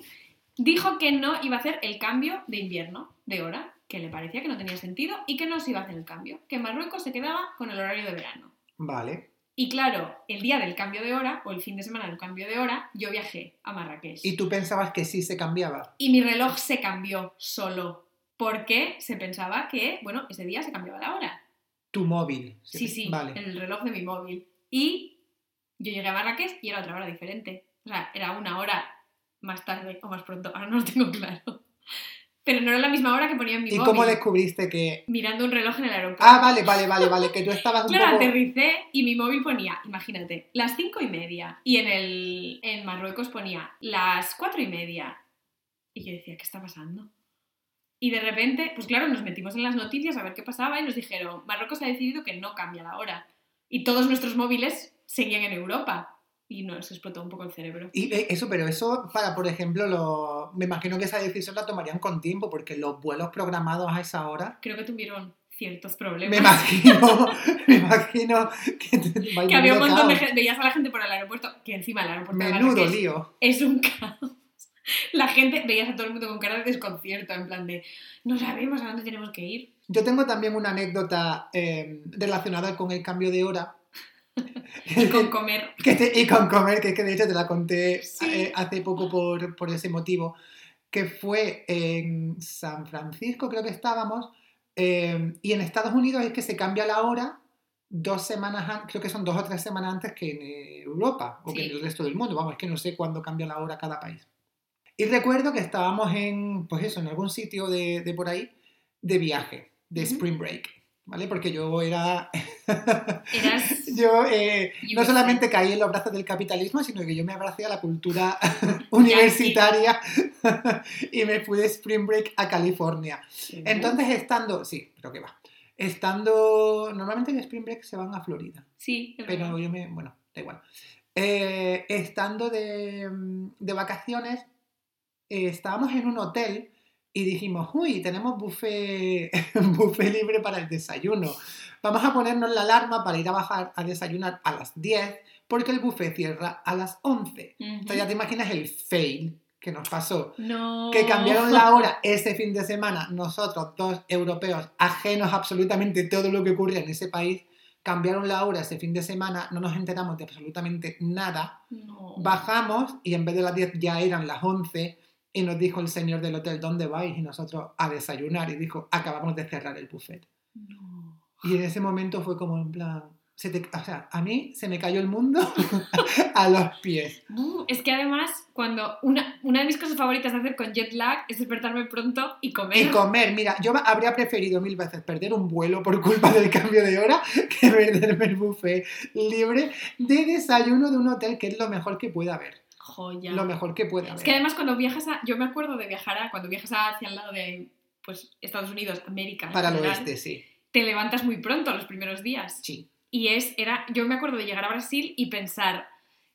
dijo que no iba a hacer el cambio de invierno, de hora, que le parecía que no tenía sentido y que no se iba a hacer el cambio, que Marruecos se quedaba con el horario de verano. vale. Y claro, el día del cambio de hora, o el fin de semana del cambio de hora, yo viajé a Marrakech. ¿Y tú pensabas que sí se cambiaba? Y mi reloj se cambió solo, porque se pensaba que, bueno, ese día se cambiaba la hora. Tu móvil. Sí, sí, Vale. el reloj de mi móvil. Y Yo llegué a Marrakech y era otra hora diferente. O sea, era una hora más tarde o más pronto, ahora no lo tengo claro. Pero no era la misma hora que ponía en mi ¿Y móvil. cómo descubriste que...? Mirando un reloj en el aeropuerto. Ah, vale, vale, vale, vale, que tú estabas un Claro, poco... aterricé y mi móvil ponía, imagínate, las cinco y media. Y en, el, en Marruecos ponía las cuatro y media. Y yo decía, ¿qué está pasando? Y de repente, pues claro, nos metimos en las noticias a ver qué pasaba y nos dijeron, Marruecos ha decidido que no cambia la hora. Y todos nuestros móviles seguían en Europa. Y nos explotó un poco el cerebro. Y eh, eso, pero eso para, por ejemplo, lo... me imagino que esa decisión la tomarían con tiempo, porque los vuelos programados a esa hora, Creo que tuvieron ciertos me problemas. imagino, me imagino que, que había un montón de gente, veías a la gente por el aeropuerto, que encima el aeropuerto Menudo lío. es un caos. La gente, veías a todo el mundo con cara de desconcierto, en plan de, no sabemos a dónde tenemos que ir. Yo tengo también una anécdota eh, relacionada con el cambio de hora. Y con comer. Que te- y con comer, que es que de hecho te la conté Sí. eh, hace poco por, por ese motivo, que fue en San Francisco, creo que estábamos, eh, y en Estados Unidos es que se cambia la hora dos semanas antes, creo que son dos o tres semanas antes que en Europa o que Sí. en el resto del mundo, vamos, es que no sé cuándo cambia la hora cada país. Y recuerdo que estábamos en, pues eso, en algún sitio de, de por ahí, de viaje, de. Spring Break, ¿vale? Porque yo era Eras. yo eh, no solamente caí en los brazos del capitalismo, sino que yo me abracé a la cultura universitaria y me fui de Spring Break a California. Entonces, estando, sí, pero que va. Estando, normalmente en Spring Break se van a Florida, Sí, pero yo me, bueno, da igual. Eh, estando de, de vacaciones, eh, estábamos en un hotel y dijimos, uy, tenemos buffet, buffet libre para el desayuno. Vamos a ponernos la alarma para ir a bajar a desayunar a las 10 porque el buffet cierra a las 11. Ujú. Entonces ya te imaginas el fail que nos pasó. No. Que cambiaron la hora ese fin de semana, nosotros dos europeos, ajenos a absolutamente todo lo que ocurre en ese país, cambiaron la hora ese fin de semana, no nos enteramos de absolutamente nada, No. bajamos y en vez de las 10 ya eran las 11 y nos dijo el señor del hotel, ¿dónde vais? Y nosotros a desayunar y dijo, acabamos de cerrar el buffet. No. Y en ese momento fue como en plan, se te- o sea, a mí se me cayó el mundo a los pies. Uh, es que además, cuando una, una de mis cosas favoritas de hacer con jet lag es despertarme pronto y comer. Y comer, mira, yo habría preferido mil veces perder un vuelo por culpa del cambio de hora que perderme el buffet libre de desayuno de un hotel, que es lo mejor que puede haber. Joya. Lo mejor que puede haber. Es que además cuando viajas a... Yo me acuerdo de viajar a... Cuando viajas hacia el lado de pues, Estados Unidos, América. Para el oeste, sí. Te levantas muy pronto los primeros días. Sí. Y es, era, yo me acuerdo de llegar a Brasil y pensar,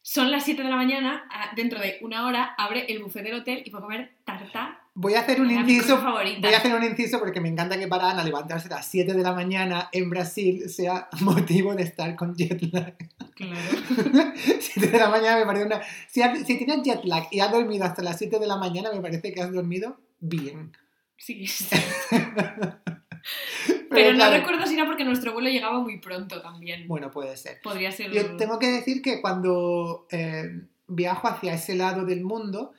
son las 7 de la mañana, dentro de una hora abre el buffet del hotel y puedo comer tarta. Voy a hacer un inciso. Voy a hacer un inciso porque me encanta que para Ana levantarse a las 7 de la mañana en Brasil sea motivo de estar con jet lag. Claro. 7 de la mañana me parece una... Si, has- si tienes jet lag y has dormido hasta las 7 de la mañana, me parece que has dormido bien. Sí, sí. Pero, Pero no recuerdo si era porque nuestro vuelo llegaba muy pronto también. Bueno, puede ser. Podría ser... Yo tengo que decir que cuando eh, viajo hacia ese lado del mundo,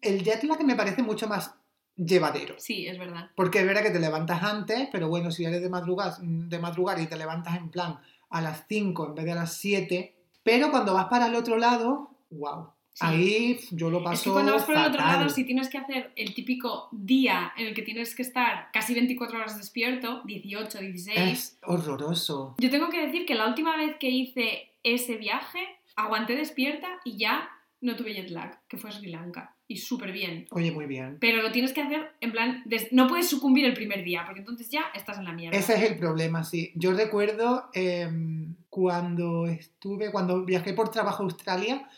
el jet lag me parece mucho más llevadero. Sí, es verdad. Porque es verdad que te levantas antes, pero bueno, si eres de madrugar, de madrugar y te levantas en plan a las 5 en vez de a las 7, pero cuando vas para el otro lado, wow. Sí. Ahí yo lo paso Es que cuando vas por el otro lado, si tienes que hacer el típico día en el que tienes que estar casi 24 horas despierto, 18, 16... Es horroroso. Yo tengo que decir que la última vez que hice ese viaje, aguanté despierta y ya no tuve jet lag, que fue a Sri Lanka. Y súper bien. Oye, muy bien. Pero lo tienes que hacer en plan, des- no puedes sucumbir el primer día, porque entonces ya estás en la mierda. Ese es el problema, sí. Yo recuerdo em, cuando estuve, cuando viajé por trabajo a Australia,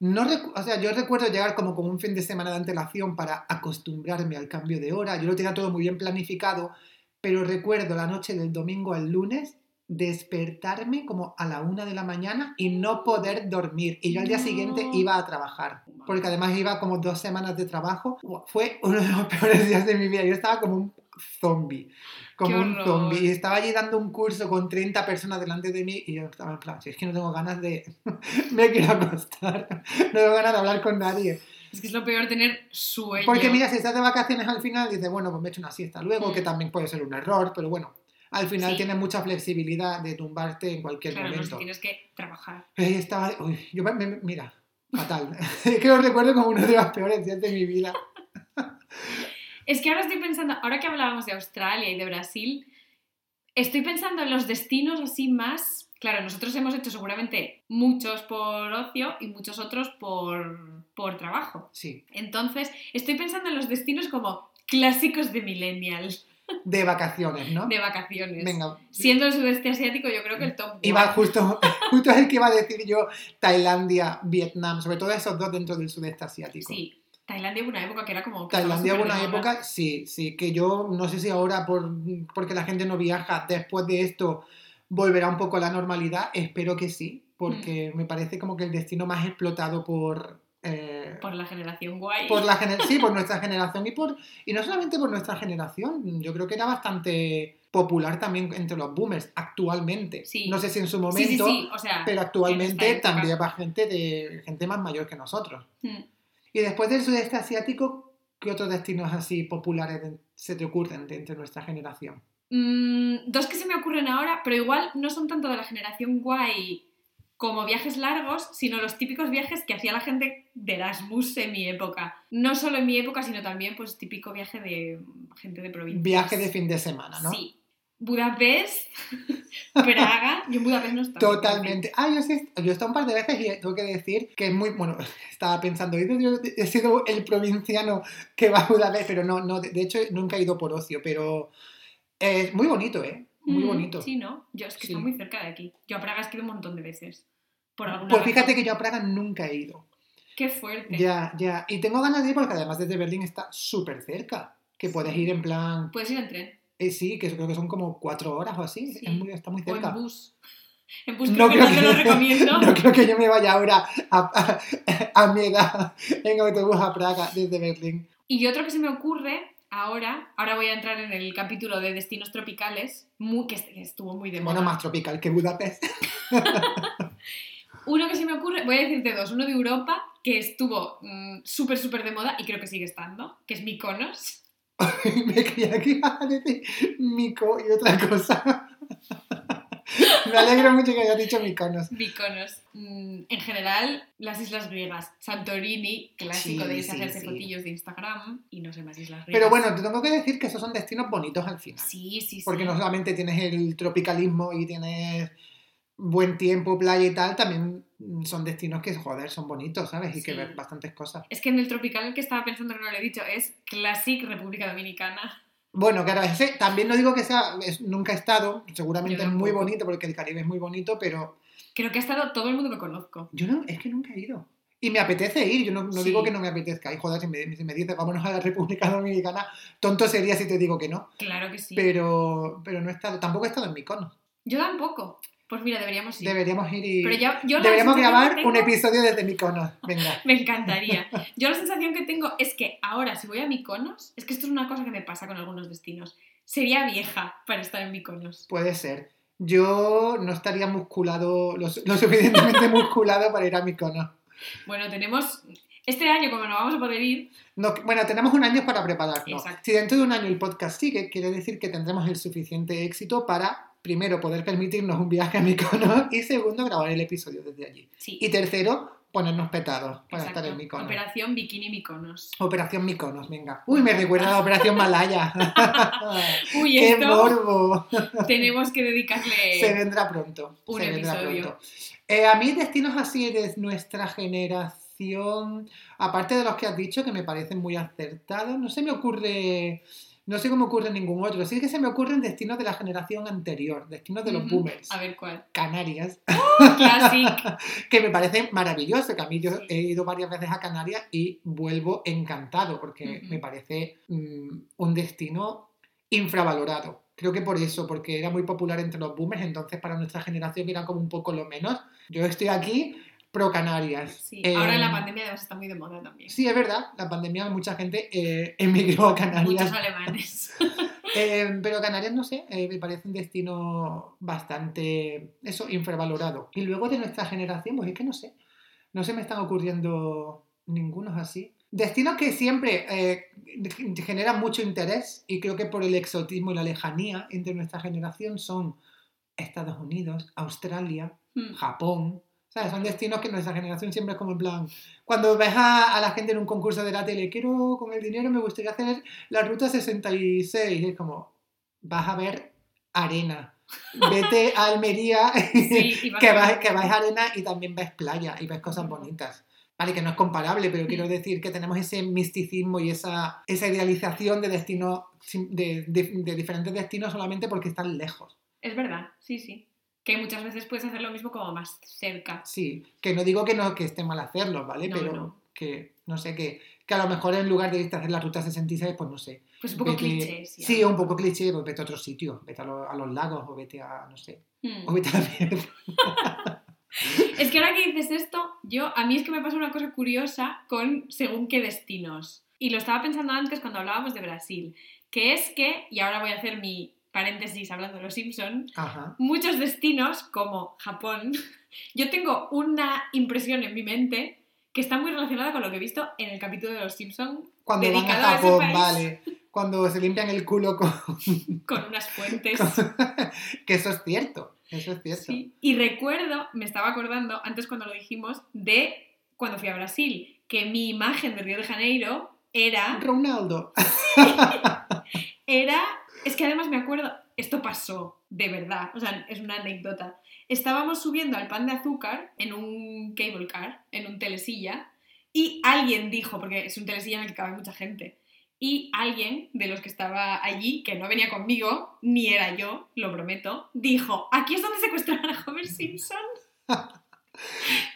no recu- o sea, yo recuerdo llegar como con un fin de semana de antelación para acostumbrarme al cambio de hora. Yo lo tenía todo muy bien planificado, pero recuerdo la noche del domingo al lunes despertarme como a la una de la mañana y no poder dormir. Y yo al día No. siguiente iba a trabajar, porque además iba como dos semanas de trabajo. Fue uno de los peores días de mi vida. Yo estaba como un zombie, como un zombie. Y estaba allí dando un curso con 30 personas delante de mí y yo estaba en plan, si es que no tengo ganas de... me quiero acostar, no tengo ganas de hablar con nadie. Es que es lo peor tener sueño. Porque mira, si estás de vacaciones al final, dices, bueno, pues me echo una siesta luego, Mm. que también puede ser un error, pero bueno, al final Sí. tienes mucha flexibilidad de tumbarte en cualquier Claro, no momento. si tienes que trabajar. Ahí estaba, uy, yo mira, fatal. es que lo recuerdo como uno de los peores días de mi vida. Es que ahora estoy pensando, ahora que hablábamos de Australia y de Brasil, estoy pensando en los destinos así más. Claro, nosotros hemos hecho seguramente muchos por ocio y muchos otros por, por trabajo. Sí, Entonces, estoy pensando en los destinos como clásicos de millennials, de vacaciones, ¿no? de vacaciones. Venga, Siendo el sudeste asiático, yo creo que el top iba justo, justo es el que iba a decir yo, Tailandia, Vietnam, sobre todo esos dos dentro del sudeste asiático. Sí, Tailandia hubo una época que era como... que Tailandia hubo una época, sí, sí, que yo no sé si ahora por, porque la gente no viaja, después de esto volverá un poco a la normalidad, espero que sí, porque Mm. me parece como que el destino más explotado por... eh, Por la generación guay. por la gener- sí, por nuestra generación y por y no solamente por nuestra generación, yo creo que era bastante popular también entre los boomers actualmente. Sí. No sé si en su momento, sí, sí, o sea... pero en actualmente también va gente de gente más mayor que nosotros. Mm. Y después del sudeste asiático, ¿qué otros destinos así populares se te ocurren de entre nuestra generación? Mm, dos que se me ocurren ahora, pero igual no son tanto de la generación guay como viajes largos, sino los típicos viajes que hacía la gente de Erasmus en mi época. No solo en mi época, sino también pues típico viaje de gente de provincia. Viaje de fin de semana, ¿no? Sí. Budapest, Praga, yo en Budapest no estaba. Totalmente. Ah, yo, sí, yo he estado un par de veces y tengo que decir que es muy. Bueno, estaba pensando, "Dios, yo he sido el provinciano que va a Budapest, pero no, no de, hecho nunca he ido por ocio, pero es muy bonito, ¿eh? Muy Mm, bonito. Sí, ¿no? Yo es que Sí. está muy cerca de aquí. Yo a Praga he ido un montón de veces. Por alguna Pues fíjate razón. que yo a Praga nunca he ido. Qué fuerte. Ya, ya. Y tengo ganas de ir porque además desde Berlín está súper cerca. Que puedes ir en plan. Puedes ir en tren. eh, sí, que creo que son como cuatro horas o así. Sí. Es muy, está muy O cerca. en bus. En bus No creo que te lo recomiendo. No creo que yo me vaya ahora a, a- a mi edad en autobús a Praga desde Berlín. Y otro que se me ocurre ahora, ahora voy a entrar en el capítulo de destinos tropicales, mu- que est- que estuvo muy de moda. Bueno, más tropical que Budapest. Uno que se me ocurre, voy a decirte dos. Uno de Europa, que estuvo mm, súper, súper de moda y creo que sigue estando, que es Mykonos. me creía que iba a decir Mico y otra cosa. me alegro mucho que hayas dicho Mykonos. Mykonos. Mm, en general, las islas griegas. Santorini, clásico Sí, de irse sí, hacerse sí. fotillos de Instagram. Y no sé más islas griegas. Pero bueno, te tengo que decir que esos son destinos bonitos al final. Sí, sí, sí. Porque no solamente tienes el tropicalismo y tienes buen tiempo, playa y tal, también son destinos que, joder, son bonitos, ¿sabes? Y que ver bastantes cosas. Es que en el tropical el que estaba pensando que no lo he dicho es Classic República Dominicana. Bueno, claro, ese también no digo que sea, es- nunca he estado, seguramente es muy bonito porque el Caribe es muy bonito, pero Creo que ha estado todo el mundo que conozco. yo no, es que nunca he ido. Y me apetece ir, yo no, no Sí. digo que no me apetezca. Y joder, si me, si me dices vámonos a la República Dominicana, tonto sería si te digo que no. Claro que sí. Pero, pero no he estado, tampoco he estado en Mykonos. Yo tampoco. Pues mira, deberíamos ir. Deberíamos ir y... Pero ya, yo la Deberíamos grabar un episodio desde Mykonos. Venga. Me encantaría. Yo la sensación que tengo es que ahora, si voy a Mykonos, es que esto es una cosa que me pasa con algunos destinos. Sería vieja para estar en Mykonos. Puede ser. Yo no estaría musculado, lo, su- lo suficientemente musculado para ir a Mykonos. Bueno, tenemos. Este año, como no vamos a poder ir, No, bueno, tenemos un año para prepararnos. Exacto. Si dentro de un año el podcast sigue, quiere decir que tendremos el suficiente éxito para, primero, poder permitirnos un viaje a Mykonos y, segundo, grabar el episodio desde allí. sí. Y tercero, ponernos petados para exacto. estar en Mykonos. Operación Bikini Mykonos. Operación Mykonos, venga. Uy, me recuerda a la Operación Malaya. Uy, ¡Qué esto morbo! tenemos que dedicarle. Se vendrá pronto. un se vendrá episodio. pronto. Eh, a mí, destinos así de nuestra generación, aparte de los que has dicho, que me parecen muy acertados, no se me ocurre. No sé cómo ocurre ningún otro. Sí que se me ocurren destinos de la generación anterior, destinos de los boomers. A ver cuál. Canarias, Classic. que me parece maravilloso, que a mí yo Sí. he ido varias veces a Canarias y vuelvo encantado, porque me parece mm, un destino infravalorado. Creo que por eso, porque era muy popular entre los boomers, entonces para nuestra generación era como un poco lo menos. Yo estoy aquí pro Canarias. Sí. Eh, Ahora en la pandemia además está muy de moda también. Sí, es verdad, la pandemia mucha gente eh, emigró a Canarias. Muchos alemanes. Eh, pero Canarias, no sé, eh, me parece un destino bastante, eso, infravalorado. Y luego de nuestra generación, pues es que no sé, no se me están ocurriendo ningunos así. Destinos que siempre eh, generan mucho interés y creo que por el exotismo y la lejanía entre nuestra generación son Estados Unidos, Australia, Mm. Japón. ¿Sabes? Son destinos que nuestra generación siempre es como en plan. Cuando ves a, a la gente en un concurso de la tele, quiero con el dinero, me gustaría hacer la ruta 66. Y es como, vas a ver arena. Vete a Almería, Sí, vas que, vas, que vas a arena y también ves playa y ves cosas bonitas. Vale, que no es comparable, pero quiero decir que tenemos ese misticismo y esa, esa idealización de destinos, de, de- de diferentes destinos solamente porque están lejos. Es verdad, sí, sí. Que muchas veces puedes hacer lo mismo como más cerca. Sí, que no digo que no que esté mal hacerlo, ¿vale? No, pero no. que, no sé, que, que a lo mejor en lugar de irte a hacer la ruta 66, pues no sé. Pues un poco vete- cliché, sí. Sí, un poco cliché, pues vete a otro sitio, vete a, lo- a los lagos o vete a, no sé, Mm. o vete a la mierda. Es que ahora que dices esto, yo a mí es que me pasa una cosa curiosa con según qué destinos. Y lo estaba pensando antes cuando hablábamos de Brasil, que es que, y ahora voy a hacer mi paréntesis hablando de los Simpson, Ajá. muchos destinos como Japón, yo tengo una impresión en mi mente que está muy relacionada con lo que he visto en el capítulo de los Simpson Cuando van a dedicado a ese Japón, país. vale. Cuando se limpian el culo con... con unas fuentes. que eso es cierto, eso es cierto. Sí, y recuerdo, me estaba acordando, antes cuando lo dijimos, de cuando fui a Brasil, que mi imagen de Río de Janeiro era, Ronaldo. era, es que además me acuerdo, esto pasó, de verdad, o sea, es una anécdota. Estábamos subiendo al pan de azúcar en un cable car, en un telesilla, y alguien dijo, porque es un telesilla en el que cabe mucha gente, y alguien de los que estaba allí, que no venía conmigo, ni era yo, lo prometo, dijo, aquí es donde secuestraron a Homer Simpson.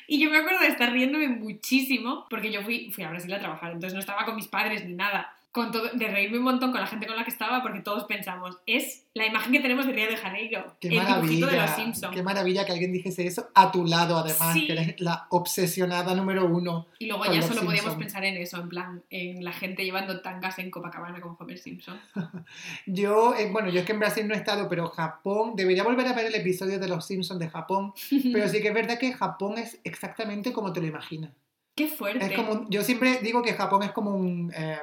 Y yo me acuerdo de estar riéndome muchísimo, porque yo fui, fui a Brasil a trabajar, entonces no estaba con mis padres ni nada. Con todo, de reírme un montón con la gente con la que estaba, porque todos pensamos, es la imagen que tenemos de Río de Janeiro, Qué el dibujito de los maravilla, Simpsons. qué maravilla que alguien dijese eso a tu lado, además, Sí. que eres la obsesionada número uno. Y luego ya solo podíamos pensar en eso, en plan, en la gente llevando tangas en Copacabana como Homer Simpson. Yo, eh, bueno, yo es que en Brasil no he estado, pero Japón, debería volver a ver el episodio de los Simpsons de Japón, pero sí que es verdad que Japón es exactamente como te lo imaginas. Qué fuerte. Es como, un- yo siempre digo que Japón es como un, eh,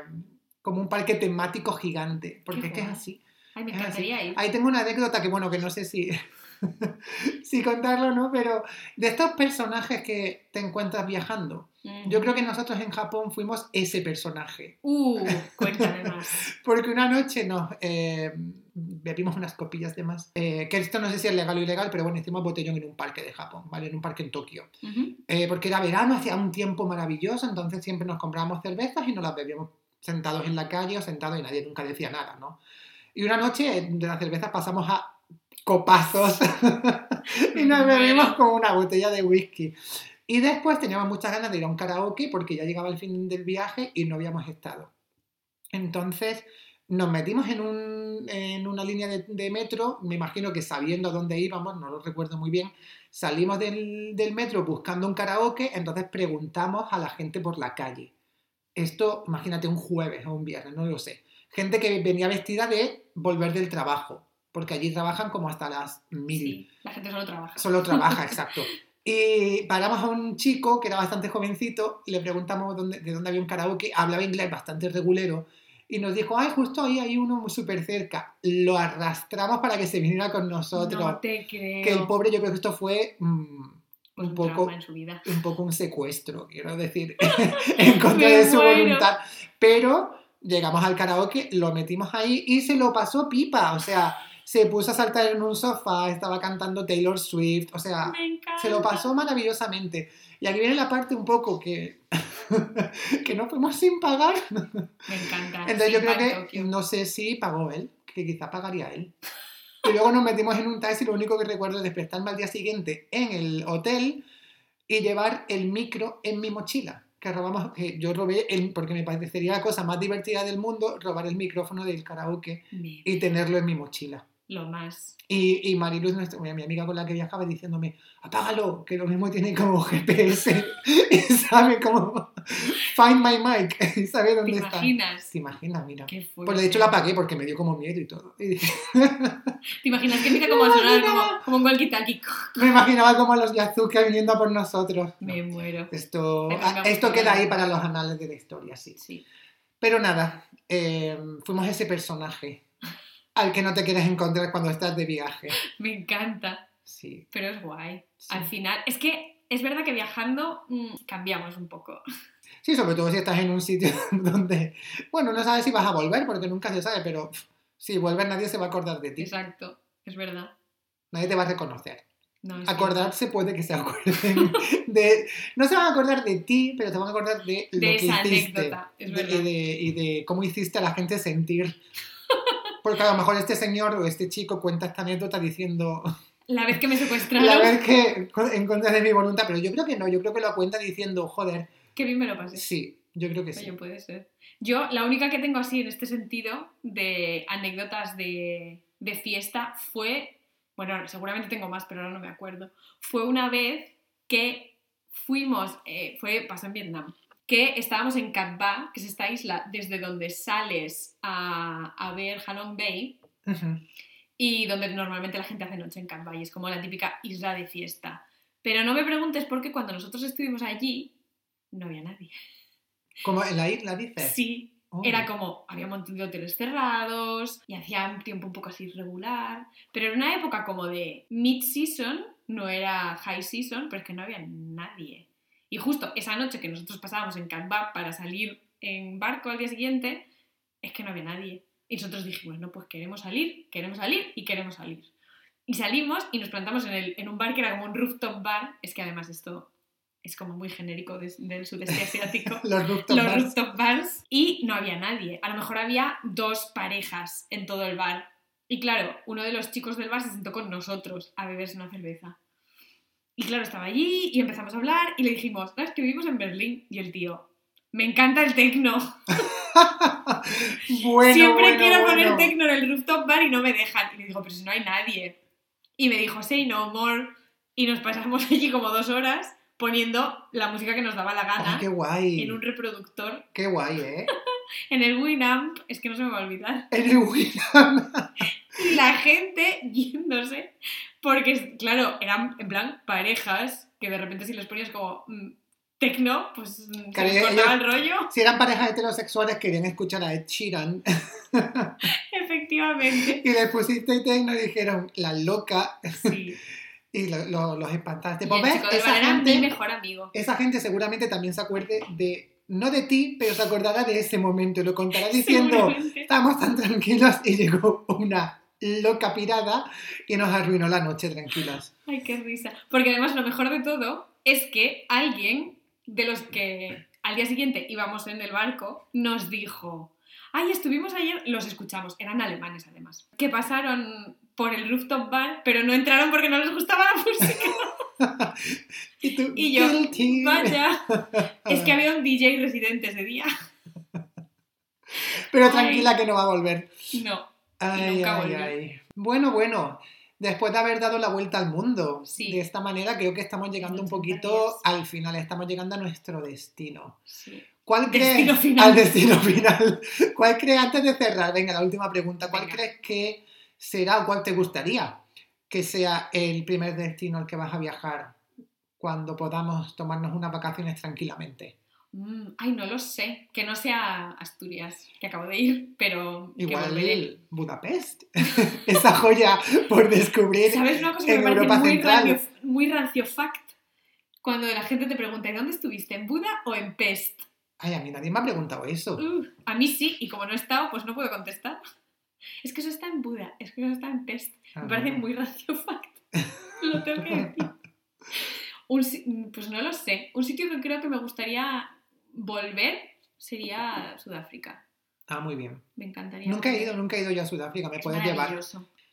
como un parque temático gigante, porque Qué es que es así. Ay, me así. encantaría ir. Ahí tengo una anécdota que, bueno, que no sé si, si contarlo o no, pero de estos personajes que te encuentras viajando, Mm. yo creo que nosotros en Japón fuimos ese personaje. Uh, cuéntame más. Porque una noche nos eh, bebimos unas copillas de más. Eh, que esto no sé si es legal o ilegal, pero bueno, hicimos botellón en un parque de Japón, ¿vale? En un parque en Tokio. Eh, porque era verano, hacía un tiempo maravilloso, entonces siempre nos comprábamos cervezas y nos las bebíamos sentados en la calle o sentados y nadie nunca decía nada, ¿no? Y una noche de las cervezas pasamos a copazos y nos bebimos como una botella de whisky. Y después teníamos muchas ganas de ir a un karaoke porque ya llegaba el fin del viaje y no habíamos estado. Entonces nos metimos en, un- en una línea de, de metro, me imagino que sabiendo dónde íbamos, no lo recuerdo muy bien, salimos del, del metro buscando un karaoke, entonces preguntamos a la gente por la calle. Esto, imagínate, un jueves o un viernes, no lo sé. Gente que venía vestida de volver del trabajo, porque allí trabajan como hasta las mil. Sí, la gente solo trabaja. Solo trabaja, exacto. Y paramos a un chico que era bastante jovencito, le preguntamos dónde, de dónde había un karaoke, hablaba inglés bastante regulero, y nos dijo, ay, justo ahí hay uno muy súper cerca. Lo arrastramos para que se viniera con nosotros. No te creo. que el pobre, yo creo que esto fue mm, un poco trauma en su vida. un poco un secuestro, quiero decir, en contra de su muero. voluntad. Pero llegamos al karaoke, lo metimos ahí y se lo pasó pipa. O sea, se puso a saltar en un sofá, estaba cantando Taylor Swift, o sea, se lo pasó maravillosamente. Y aquí viene la parte un poco que, que no fuimos sin pagar. Me encanta. Entonces yo creo que Tokio. no sé si pagó él, que quizá pagaría él. Y luego nos metimos en un taxi, lo único que recuerdo es despertarme al día siguiente en el hotel y llevar el micro en mi mochila. Que robamos, que yo robé, el, porque me parecería la cosa más divertida del mundo, robar el micrófono del karaoke y tenerlo en mi mochila. Lo más. Y, y Mariluz, nuestra- mi mi amiga con la que viajaba, diciéndome, apágalo, que lo mismo tiene como GPS, y sabe como, find my mic, y sabe ¿Te dónde está. imaginas? ¿Te imaginas? Mira. Qué. Pues de hecho la apagué porque me dio como miedo y todo. ¿Te imaginas que empieza como a Me sonar imaginaba. como, como un walkie-talkie? me imaginaba como los Yazuka viniendo a por nosotros. Me muero. Esto, ah, esto queda ahí para los anales de la historia, sí. Sí. Pero nada, eh, fuimos ese personaje al que no te quieres encontrar cuando estás de viaje. Me encanta. Sí. Pero es guay. sí. Al final, es que es verdad que viajando mm, cambiamos un poco. Sí, sobre todo si estás en un sitio donde, bueno, no sabes si vas a volver porque nunca se sabe, pero pff, si vuelves nadie se va a acordar de ti. Exacto, es verdad. Nadie te va a reconocer. No, es Acordarse puede que se acuerden de... No se van a acordar de ti, pero se van a acordar de lo De que esa hiciste. anécdota, es verdad. de, y de cómo hiciste a la gente sentir. Porque a lo mejor este señor o este chico cuenta esta anécdota diciendo que La vez que me secuestraron, la vez que en contra de mi voluntad, pero yo creo que no, yo creo que lo cuenta diciendo, joder, qué bien me lo pasé. sí, yo creo que Oye, sí. puede ser. Yo, la única que tengo así en este sentido de anécdotas de, de fiesta fue, bueno, seguramente tengo más, pero ahora no me acuerdo. Fue una vez que fuimos, eh, fue, pasó en Vietnam, que estábamos en Cat Ba, que es esta isla desde donde sales a, a ver Halong Bay y donde normalmente la gente hace noche en Cat Ba y es como la típica isla de fiesta. Pero no me preguntes por qué cuando nosotros estuvimos allí no había nadie. Como en la isla, dices. Sí, Oh. era como, había un montón de hoteles cerrados y hacía un tiempo un poco así irregular, pero en una época como de mid-season, no era high season, pero es que no había nadie. Y justo esa noche que nosotros pasábamos en Canva para salir en barco al día siguiente, es que no había nadie. Y nosotros dijimos, no, pues queremos salir, queremos salir y queremos salir. Y salimos y nos plantamos en, el- en un bar que era como un rooftop bar, es que además esto es como muy genérico del sudeste asiático Los rooftop los bars. rooftop bars y no había nadie. A lo mejor había dos parejas en todo el bar. Y claro, uno de los chicos del bar se sentó con nosotros a beberse una cerveza. Y claro, estaba allí y empezamos a hablar y le dijimos, no, es que vivimos en Berlín. Y el tío, me encanta el tecno. bueno, Siempre bueno, quiero poner bueno. tecno en el rooftop bar y no me dejan. Y le digo, pero si no hay nadie. Y me dijo, say no more. Y nos pasamos allí como dos horas poniendo la música que nos daba la Ay, gana qué guay. en un reproductor Qué guay, ¿eh? En el Winamp, es que no se me va a olvidar. En el Winamp. Y la gente yéndose. Porque, claro, eran en plan parejas que de repente si les ponías como mm, tecno, pues mm, se Claro, les cortaba el rollo. Si eran parejas heterosexuales, querían escuchar a Ed Sheeran. Efectivamente. Y le pusiste tecno y dijeron, la loca. Sí. Y lo- lo- los espantaste. Pues ves, esa mi gente, mejor amigo. esa gente seguramente también se acuerde de, no de ti, pero se acordará de ese momento lo contará diciendo, estábamos tan tranquilos y llegó una loca pirada y nos arruinó la noche tranquilos. Ay, qué risa. Porque además lo mejor de todo es que alguien de los que al día siguiente íbamos en el barco nos dijo, ay, estuvimos ayer, los escuchamos, eran alemanes además, que pasaron por el rooftop bar, pero no entraron porque no les gustaba la música. Y tú, Y yo, guilty. Vaya, es que había un DJ residente ese día. Pero Ay. tranquila que no va a volver. No, Ay, nunca ay, volví. ay. Bueno, bueno. Después de haber dado la vuelta al mundo, Sí. de esta manera creo que estamos llegando un 80 poquito al final, estamos llegando a nuestro destino. sí. ¿Cuál crees? Final. Al destino final. ¿Cuál crees, antes de cerrar, venga, la última pregunta, ¿cuál Venga. crees que será o cuál te gustaría que sea el primer destino al que vas a viajar cuando podamos tomarnos unas vacaciones tranquilamente? Mm, ay, no lo sé. Que no sea Asturias, que acabo de ir, pero Igual. Budapest, esa joya por descubrir. ¿Sabes una cosa que en me parece Europa muy Central. rancio, muy rancio fact? Cuando la gente te pregunta, ¿y dónde estuviste? ¿En Buda o en Pest? Ay, a mí nadie me ha preguntado eso. Uh, a mí sí, y como no he estado, pues no puedo contestar. Es que eso está en Buda, es que eso está en Pest. Me parece Ah. muy rancio fact. lo tengo que decir. Un pues no lo sé. Un sitio que creo que me gustaría volver sería Sudáfrica. Ah, muy bien. Me encantaría. Nunca he ido, nunca he ido yo a Sudáfrica, me Es puedes llevar.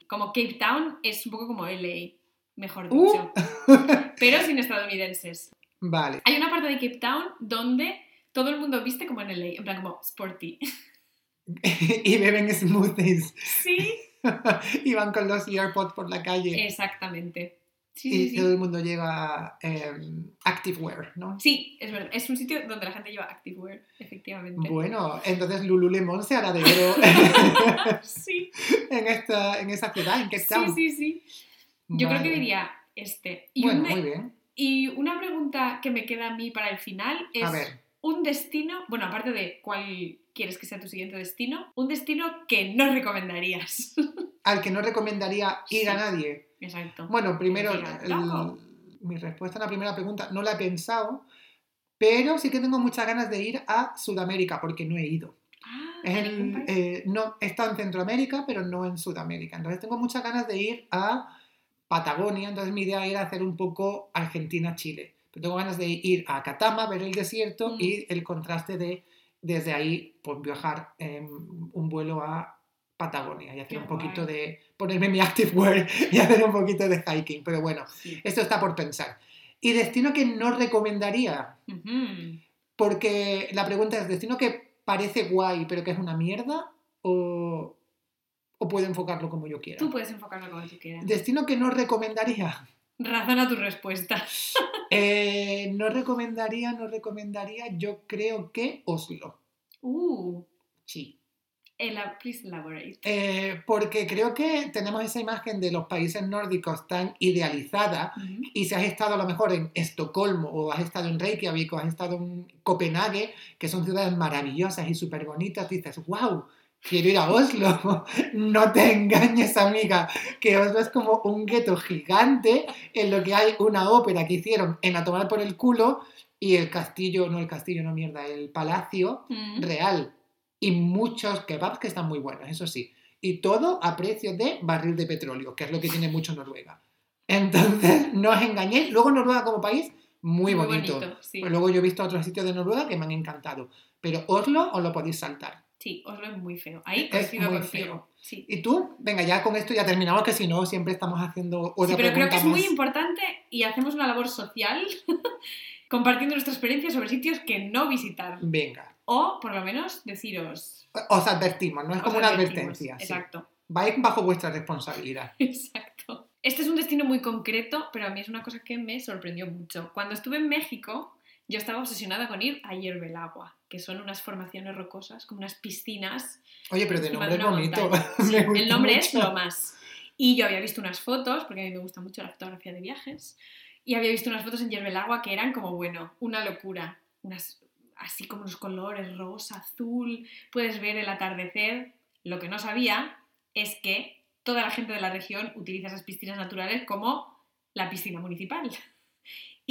Como Cape Town es un poco como LA, mejor Uh. dicho. Pero sin estadounidenses. Vale. Hay una parte de Cape Town donde todo el mundo viste como en LA, en plan como sporty. y beben smoothies. Sí, Iban con los AirPods por la calle Exactamente. Sí, y sí, todo sí. el mundo lleva em, Activewear, ¿no? Sí, es verdad. Es un sitio donde la gente lleva activewear, efectivamente. Bueno, entonces Lululemon se hará de oro Sí, en, esta, en esa ciudad, en Cape sí, Town. sí, sí. Yo creo que diría este. Y, Bueno, muy bien. y una pregunta que me queda a mí para el final es A ver, un destino, bueno, aparte de cuál quieres que sea tu siguiente destino, un destino que no recomendarías. al que no recomendaría ir a nadie. Exacto. Bueno, primero, mi respuesta a la primera pregunta no la he pensado, pero sí que tengo muchas ganas de ir a Sudamérica porque no he ido. Ah, Es ¿a el- ningún país? eh, no, he estado en Centroamérica, pero no en Sudamérica. Entonces tengo muchas ganas de ir a Patagonia. Entonces mi idea era hacer un poco Argentina-Chile. Pero tengo ganas de ir a Catama, ver el desierto Mm. y el contraste de desde ahí pues, viajar en un vuelo a Patagonia y hacer Qué un poquito guay. de ponerme mi active wear y hacer un poquito de hiking. Pero bueno, Sí. esto está por pensar. Y destino que no recomendaría, porque la pregunta es, ¿destino que parece guay pero que es una mierda? ¿O, o puedo enfocarlo como yo quiera? Tú puedes enfocarlo como tú quieras. Destino que no recomendaría. Razona tu respuesta. Eh, no recomendaría, no recomendaría, yo creo que Oslo. Uh, Sí. ela- please elaborate. Eh, porque creo que tenemos esa imagen de los países nórdicos tan idealizada y si has estado a lo mejor en Estocolmo o has estado en Reykjavik o has estado en Copenhague, que son ciudades maravillosas y súper bonitas, dices, wow, quiero ir a Oslo. No te engañes, amiga, que Oslo es como un gueto gigante en lo que hay una ópera que hicieron en A Tomar por el culo y el castillo, no el castillo, no mierda, el palacio Mm. real. Y muchos kebabs que están muy buenos, eso sí. Y todo a precio de barril de petróleo, que es lo que tiene mucho Noruega. Entonces, no os engañéis. Luego Noruega como país, muy, bonito. sí. Luego yo he visto otros sitios de Noruega que me han encantado. Pero Oslo os lo podéis saltar. Sí, Oslo es muy feo. Ahí coincido contigo. Sí. ¿Y tú? Venga, ya con esto ya terminamos, que si no, siempre estamos haciendo otra Sí, pero creo que es muy importante y hacemos una labor social compartiendo nuestra experiencia sobre sitios que no visitar. Venga, O, por lo menos, deciros. os advertimos, no es como una advertencia. sí. Exacto. Vais bajo vuestra responsabilidad. Exacto. Este es un destino muy concreto, pero a mí es una cosa que me sorprendió mucho. Cuando estuve en México, yo estaba obsesionada con ir a Hierbelagua, que son unas formaciones rocosas, como unas piscinas. Oye, pero de nombre de bonito. Sí, el nombre es mucho. lo más. Y yo había visto unas fotos, porque a mí me gusta mucho la fotografía de viajes, y había visto unas fotos en Hierbelagua que eran como, bueno, una locura. Unas, así como los colores, rosa, azul, puedes ver el atardecer. Lo que no sabía es que toda la gente de la región utiliza esas piscinas naturales como la piscina municipal.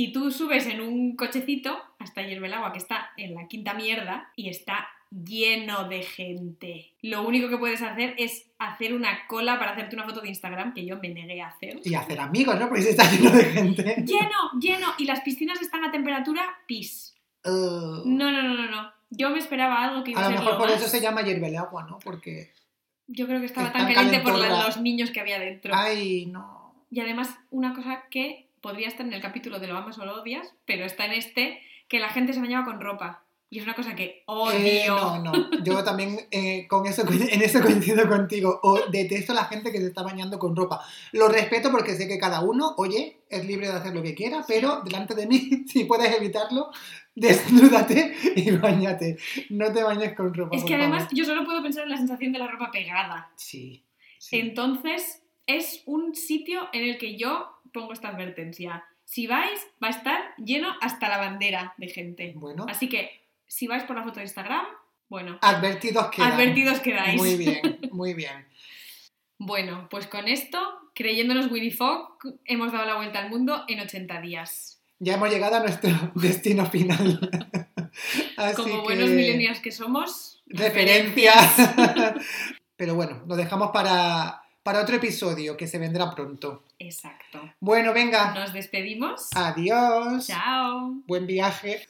Y tú subes en un cochecito hasta Hierbelagua, que está en la quinta mierda, y está lleno de gente. Lo único que puedes hacer es hacer una cola para hacerte una foto de Instagram, que yo me negué a hacer. Y hacer amigos, ¿no? Porque se está lleno de gente. Lleno, lleno. Y las piscinas están a temperatura pis. Uh, No, no, no, no, no. Yo me esperaba algo que iba a, a lo ser mejor lo por más. eso se llama agua, ¿no? Porque. Yo creo que estaba tan caliente por la- los niños que había dentro. Ay, no. Y además, una cosa que podría estar en el capítulo de lo amas o lo odias, pero está en este, que la gente se bañaba con ropa. Y es una cosa que odio. Eh, no, no. Yo también eh, con eso, en eso coincido contigo. O detesto a la gente que se está bañando con ropa. Lo respeto porque sé que cada uno, oye, es libre de hacer lo que quiera, pero delante de mí, si puedes evitarlo, desnúdate y bañate. No te bañes con ropa. Es que además favor. yo solo puedo pensar en la sensación de la ropa pegada. Sí. sí. Entonces, es un sitio en el que yo pongo esta advertencia. Si vais, va a estar lleno hasta la bandera de gente. Bueno, Así que, si vais por la foto de Instagram, bueno, advertidos quedan. advertidos quedáis. Muy bien, muy bien. Bueno, pues con esto, creyéndonos Winnie Fogg, hemos dado la vuelta al mundo en 80 días. Ya hemos llegado a nuestro destino final. Así Como que- buenos millennials que somos, referencias. Pero bueno, lo dejamos para, para otro episodio que se vendrá pronto. Exacto. Bueno, venga. Nos despedimos. Adiós. Chao. Buen viaje.